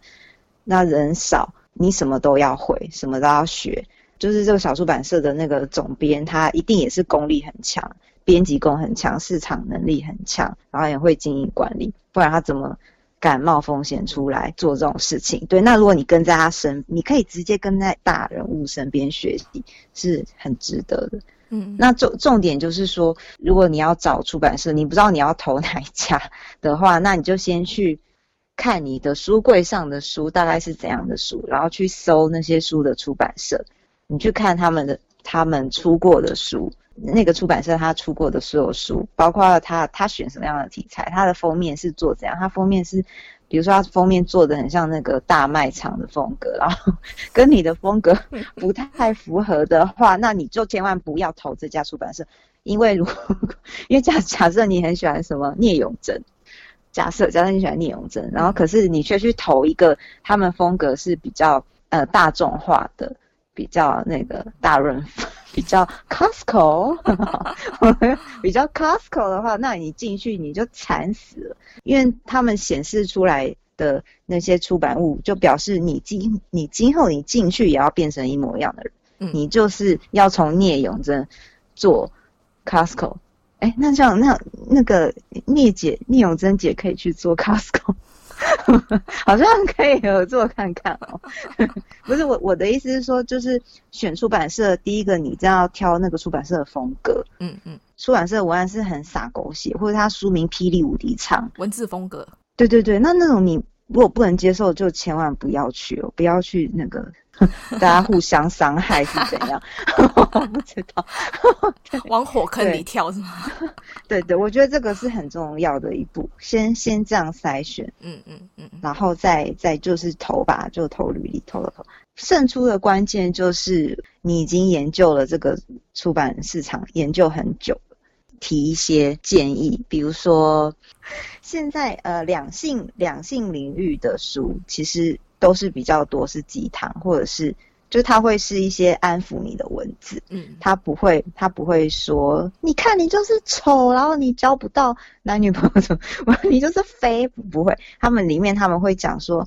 那人少，你什么都要会，什么都要学。就是这个小出版社的那个总编，他一定也是功力很强，编辑功很强，市场能力很强，然后也会经营管理，不然他怎么？敢冒风险出来做这种事情，对。那如果你跟在他身，你可以直接跟在大人物身边学习，是很值得的。嗯，那重重点就是说，如果你要找出版社，你不知道你要投 哪一家的话，那你就先去看你的书柜上的书大概是怎样的书，然后去搜那些书的出版社，你去看他们的他们出过的书。那个出版社他出过的所有书，包括他他选什么样的题材，他的封面是做怎样？他封面是，比如说他封面做的很像那个大卖场的风格，然后 跟你的风格不太符合的话，那你就千万不要投这家出版社，因为如果因为假假设你很喜欢什么聂永真，假设假设你喜欢聂永真，然后可是你却去投一个他们风格是比较呃大众化的，比较那个大润发。比较 Costco，比较 Costco 的话，那你进去你就惨死了，因为他们显示出来的那些出版物，就表示你今你今后你进去也要变成一模一样的人，嗯、你就是要从聂永贞做 Costco，哎，那这样那那个聂姐聂永贞姐可以去做 Costco。好像可以合作看看哦。不是我我的意思是说，就是选出版社，第一个你这样要挑那个出版社的风格。嗯嗯，出版社的文案是很洒狗血，或者他书名霹雳无敌长，文字风格。对对对，那那种你如果不能接受，就千万不要去哦，不要去那个。大家互相伤害是怎样？我不知道，往火坑里跳是吗？对对，我觉得这个是很重要的一步，先先这样筛选，嗯嗯嗯，然后再再就是投吧，就投履历，投了投。胜出的关键就是你已经研究了这个出版市场，研究很久，提一些建议，比如说现在呃两性两性领域的书，其实。都是比较多是鸡汤，或者是就它会是一些安抚你的文字，嗯，它不会它不会说，你看你就是丑，然后你交不到男女朋友什么，你就是肥，不会，他们里面他们会讲说，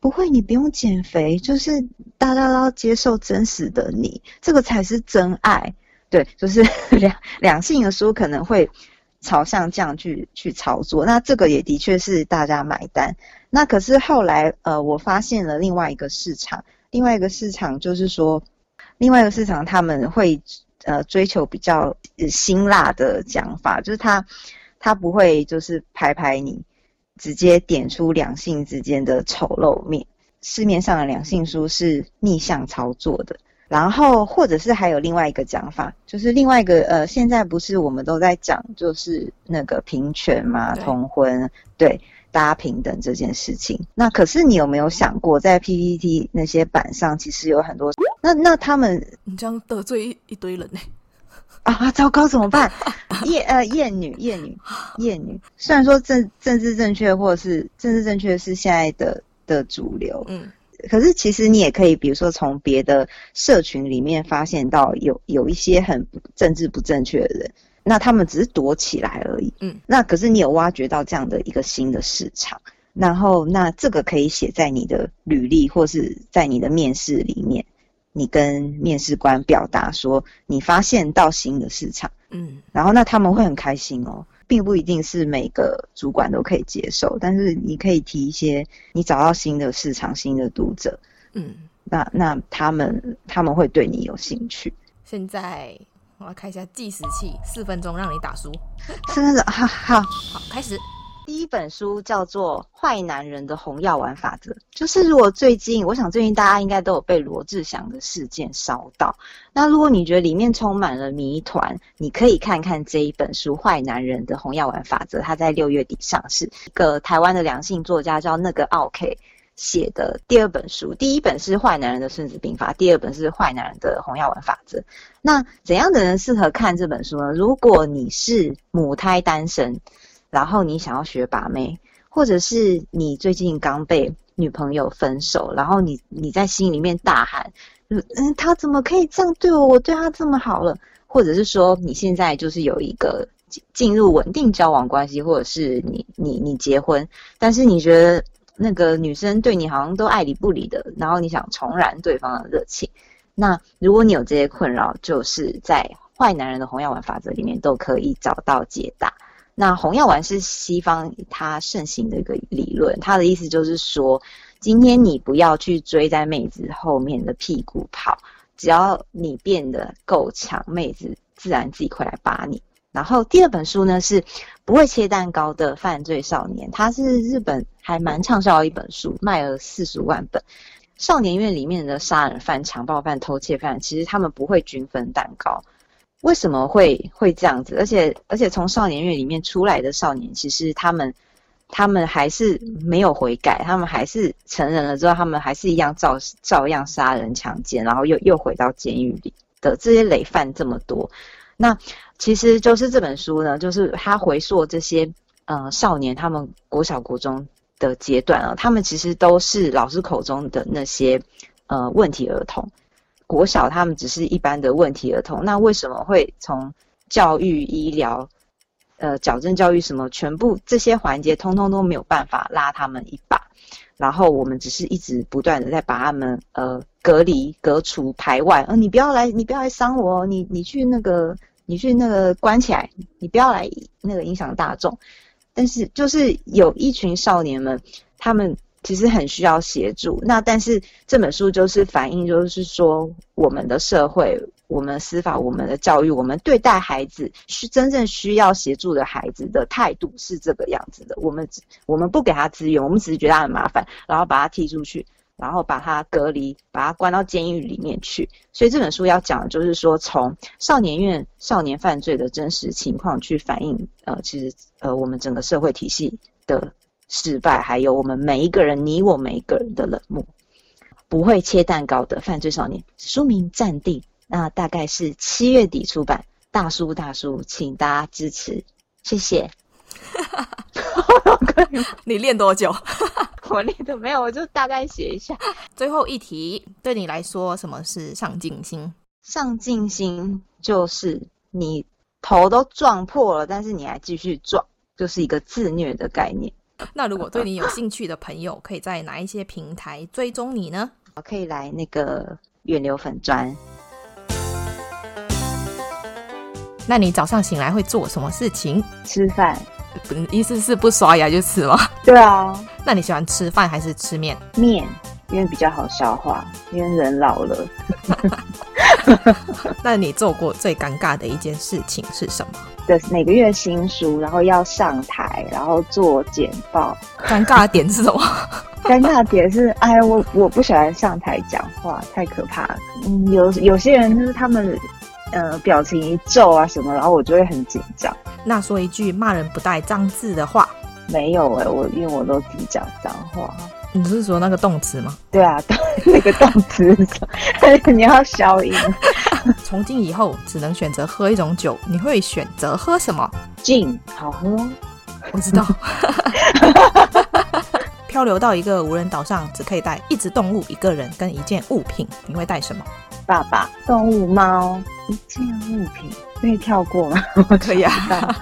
不会，你不用减肥，就是大家都要接受真实的你，这个才是真爱，对，就是两两性的书可能会。朝向这样去去操作，那这个也的确是大家买单。那可是后来，呃，我发现了另外一个市场，另外一个市场就是说，另外一个市场他们会呃追求比较辛辣的讲法，就是他他不会就是拍拍你，直接点出两性之间的丑陋面。市面上的两性书是逆向操作的。然后，或者是还有另外一个讲法，就是另外一个呃，现在不是我们都在讲，就是那个平权嘛，对同婚，对，大家平等这件事情。那可是你有没有想过，在 PPT 那些板上，其实有很多，那那他们，你这样得罪一堆人呢？啊，糟糕，怎么办？厌呃厌女，厌女，厌女。虽然说政政治正确，或者是政治正确是现在的的主流，嗯。可是，其实你也可以，比如说从别的社群里面发现到有有一些很政治不正确的人，那他们只是躲起来而已。嗯，那可是你有挖掘到这样的一个新的市场，然后那这个可以写在你的履历或是在你的面试里面，你跟面试官表达说你发现到新的市场，嗯，然后那他们会很开心哦。并不一定是每个主管都可以接受，但是你可以提一些你找到新的市场、新的读者，嗯，那那他们他们会对你有兴趣。现在我要开一下计时器，四分钟让你打书。四分钟，好好好，开始。第一本书叫做《坏男人的红药丸法则》，就是如果最近，我想最近大家应该都有被罗志祥的事件烧到。那如果你觉得里面充满了谜团，你可以看看这一本书《坏男人的红药丸法则》，它在六月底上市。一个台湾的良性作家叫那个奥 K 写的第二本书，第一本是《坏男人的孙子兵法》，第二本是《坏男人的红药丸法则》。那怎样的人适合看这本书呢？如果你是母胎单身。然后你想要学把妹，或者是你最近刚被女朋友分手，然后你你在心里面大喊，嗯，他怎么可以这样对我？我对他这么好了，或者是说你现在就是有一个进入稳定交往关系，或者是你你你结婚，但是你觉得那个女生对你好像都爱理不理的，然后你想重燃对方的热情，那如果你有这些困扰，就是在坏男人的红药丸法则里面都可以找到解答。那红药丸是西方它盛行的一个理论，它的意思就是说，今天你不要去追在妹子后面的屁股跑，只要你变得够强，妹子自然自己会来扒你。然后第二本书呢是不会切蛋糕的犯罪少年，它是日本还蛮畅销的一本书，卖了四十五万本。少年院里面的杀人犯、强暴犯、偷窃犯，其实他们不会均分蛋糕。为什么会会这样子？而且而且从少年院里面出来的少年，其实他们他们还是没有悔改，他们还是成人了之后，他们还是一样照照样杀人强奸，然后又又回到监狱里的这些累犯这么多。那其实就是这本书呢，就是他回溯这些呃少年他们国小国中的阶段啊，他们其实都是老师口中的那些呃问题儿童。国小他们只是一般的问题儿童，那为什么会从教育、医疗、呃矫正教育什么，全部这些环节通通都没有办法拉他们一把？然后我们只是一直不断的在把他们呃隔离、隔除、排外，呃你不要来，你不要来伤我，你你去那个你去那个关起来，你不要来那个影响大众。但是就是有一群少年们，他们。其实很需要协助，那但是这本书就是反映，就是说我们的社会、我们的司法、我们的教育、我们对待孩子，是真正需要协助的孩子的态度是这个样子的。我们我们不给他资源，我们只是觉得他很麻烦，然后把他踢出去，然后把他隔离，把他关到监狱里面去。所以这本书要讲的就是说，从少年院少年犯罪的真实情况去反映，呃，其实呃我们整个社会体系的。失败，还有我们每一个人，你我每一个人的冷漠，不会切蛋糕的犯罪少年，书名暂定，那大概是七月底出版。大叔大叔，请大家支持，谢谢。你练多久？我练的没有，我就大概写一下。最后一题，对你来说，什么是上进心？上进心就是你头都撞破了，但是你还继续撞，就是一个自虐的概念。那如果对你有兴趣的朋友，可以在哪一些平台追踪你呢？我可以来那个远流粉砖。那你早上醒来会做什么事情？吃饭。意思是不刷牙就吃吗？对啊。那你喜欢吃饭还是吃面？面，因为比较好消化，因为人老了。那你做过最尴尬的一件事情是什么？的每个月新书，然后要上台，然后做简报。尴尬的点是什么？尴尬的点是，哎，我我不喜欢上台讲话，太可怕了。嗯，有有些人就是他们，呃，表情一皱啊什么，然后我就会很紧张。那说一句骂人不带脏字的话。没有哎、欸，我因为我都只讲脏话。你是说那个动词吗？对啊，那个动词，你要消音。从今以后只能选择喝一种酒，你会选择喝什么？Gin，好喝。我知道。漂流到一个无人岛上，只可以带一只动物、一个人跟一件物品，你会带什么？爸爸，动物猫，一件物品可以跳过吗？可以啊。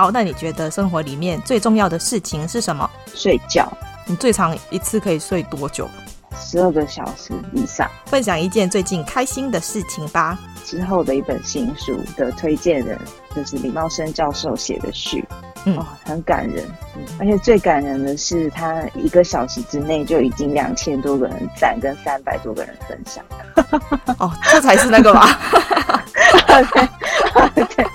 好，那你觉得生活里面最重要的事情是什么？睡觉。你最长一次可以睡多久？十二个小时以上。分享一件最近开心的事情吧。之后的一本新书的推荐人就是李茂生教授写的序，嗯、哦，很感人。嗯，而且最感人的是，他一个小时之内就已经两千多个人赞，跟三百多个人分享。哦，这才是那个吧？对 对。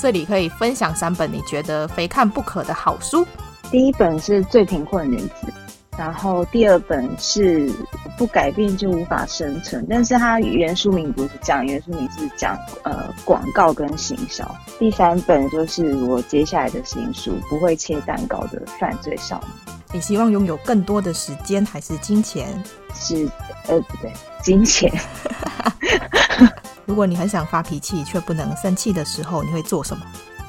这里可以分享三本你觉得非看不可的好书。第一本是最贫困女子，然后第二本是不改变就无法生存，但是它原书名不是这样，原书名是讲呃广告跟行销。第三本就是我接下来的新书，不会切蛋糕的犯罪少女。你希望拥有更多的时间还是金钱？是呃不对，金钱。如果你很想发脾气却不能生气的时候，你会做什么？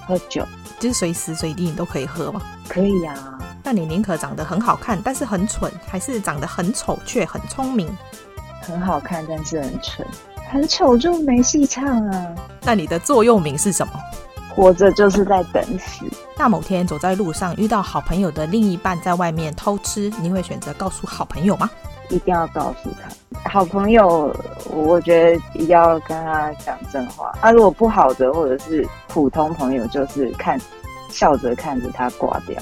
喝酒，就是随时随地你都可以喝吗？可以啊。那你宁可长得很好看，但是很蠢，还是长得很丑却很聪明？很好看，但是很蠢，很丑就没戏唱啊。那你的座右铭是什么？活着就是在等死。那某天走在路上遇到好朋友的另一半在外面偷吃，你会选择告诉好朋友吗？一定要告诉他。好朋友，我觉得一定要跟他讲真话。啊，如果不好的或者是普通朋友，就是看笑着看着他挂掉。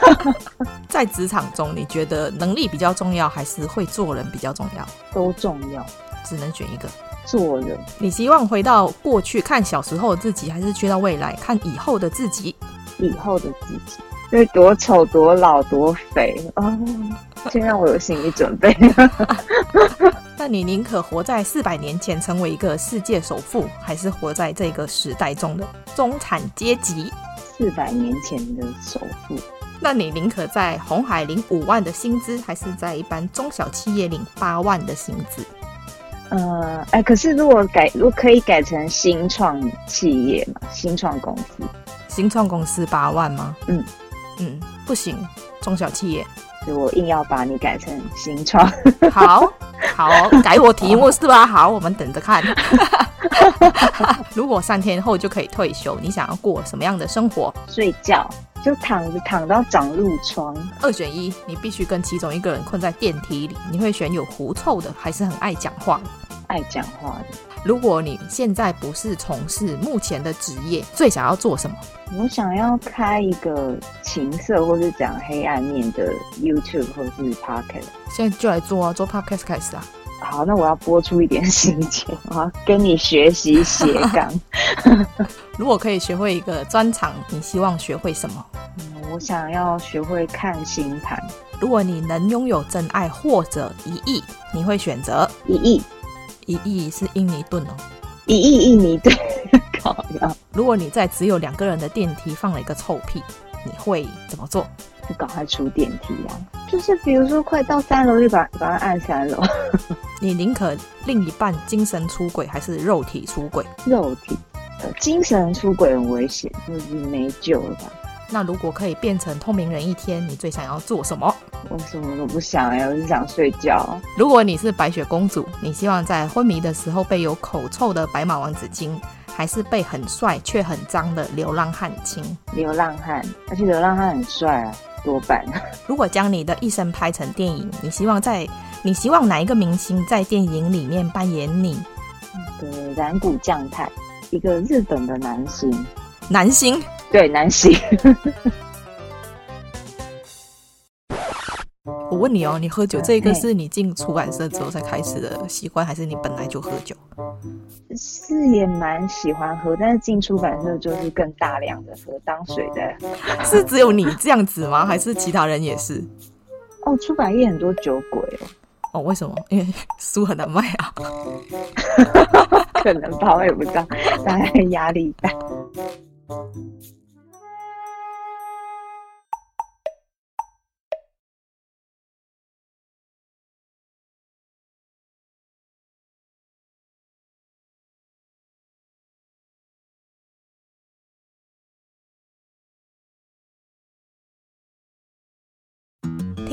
在职场中，你觉得能力比较重要，还是会做人比较重要？都重要，只能选一个。做人。你希望回到过去看小时候的自己，还是去到未来看以后的自己？以后的自己，对，多丑、多老、多肥哦，先让我有心理准备。那你宁可活在四百年前，成为一个世界首富，还是活在这个时代中的中产阶级？四百年前的首富，那你宁可在红海领五万的薪资，还是在一般中小企业领八万的薪资？呃，哎、欸，可是如果改，如果可以改成新创企业嘛，新创公司，新创公司八万吗？嗯嗯，不行，中小企业，所以我硬要把你改成新创。好，好，改我题目是吧？好，我们等着看。如果三天后就可以退休，你想要过什么样的生活？睡觉，就躺着躺到长褥疮。二选一，你必须跟其中一个人困在电梯里。你会选有狐臭的，还是很爱讲话？爱讲话的。如果你现在不是从事目前的职业，最想要做什么？我想要开一个情色或是讲黑暗面的 YouTube 或是 Podcast。现在就来做啊，做 Podcast 开始啊。好，那我要播出一点时间，我要跟你学习斜杠。如果可以学会一个专长，你希望学会什么？嗯，我想要学会看星盘。如果你能拥有真爱或者一亿，你会选择一亿？一亿是印尼盾哦，一亿印尼盾。如果你在只有两个人的电梯放了一个臭屁，你会怎么做？就赶快出电梯啊！就是比如说快到三楼，就把把它按三楼。你宁可另一半精神出轨，还是肉体出轨？肉体，呃，精神出轨很危险，就是没救了吧？那如果可以变成透明人一天，你最想要做什么？我什么都不想哎，我就想睡觉。如果你是白雪公主，你希望在昏迷的时候被有口臭的白马王子亲，还是被很帅却很脏的流浪汉亲？流浪汉，而且流浪汉很帅啊，多半。如果将你的一生拍成电影，你希望在？你希望哪一个明星在电影里面扮演你？对，染谷将太，一个日本的男星。男星？对，难洗。我问你哦，你喝酒这个是你进出版社之后才开始的习惯，还是你本来就喝酒？是也蛮喜欢喝，但是进出版社就是更大量的喝，当水的。是只有你这样子吗？还是其他人也是？哦，出版业很多酒鬼哦。哦，为什么？因为书很难卖啊，可能吧，我也不知道，大家压力大。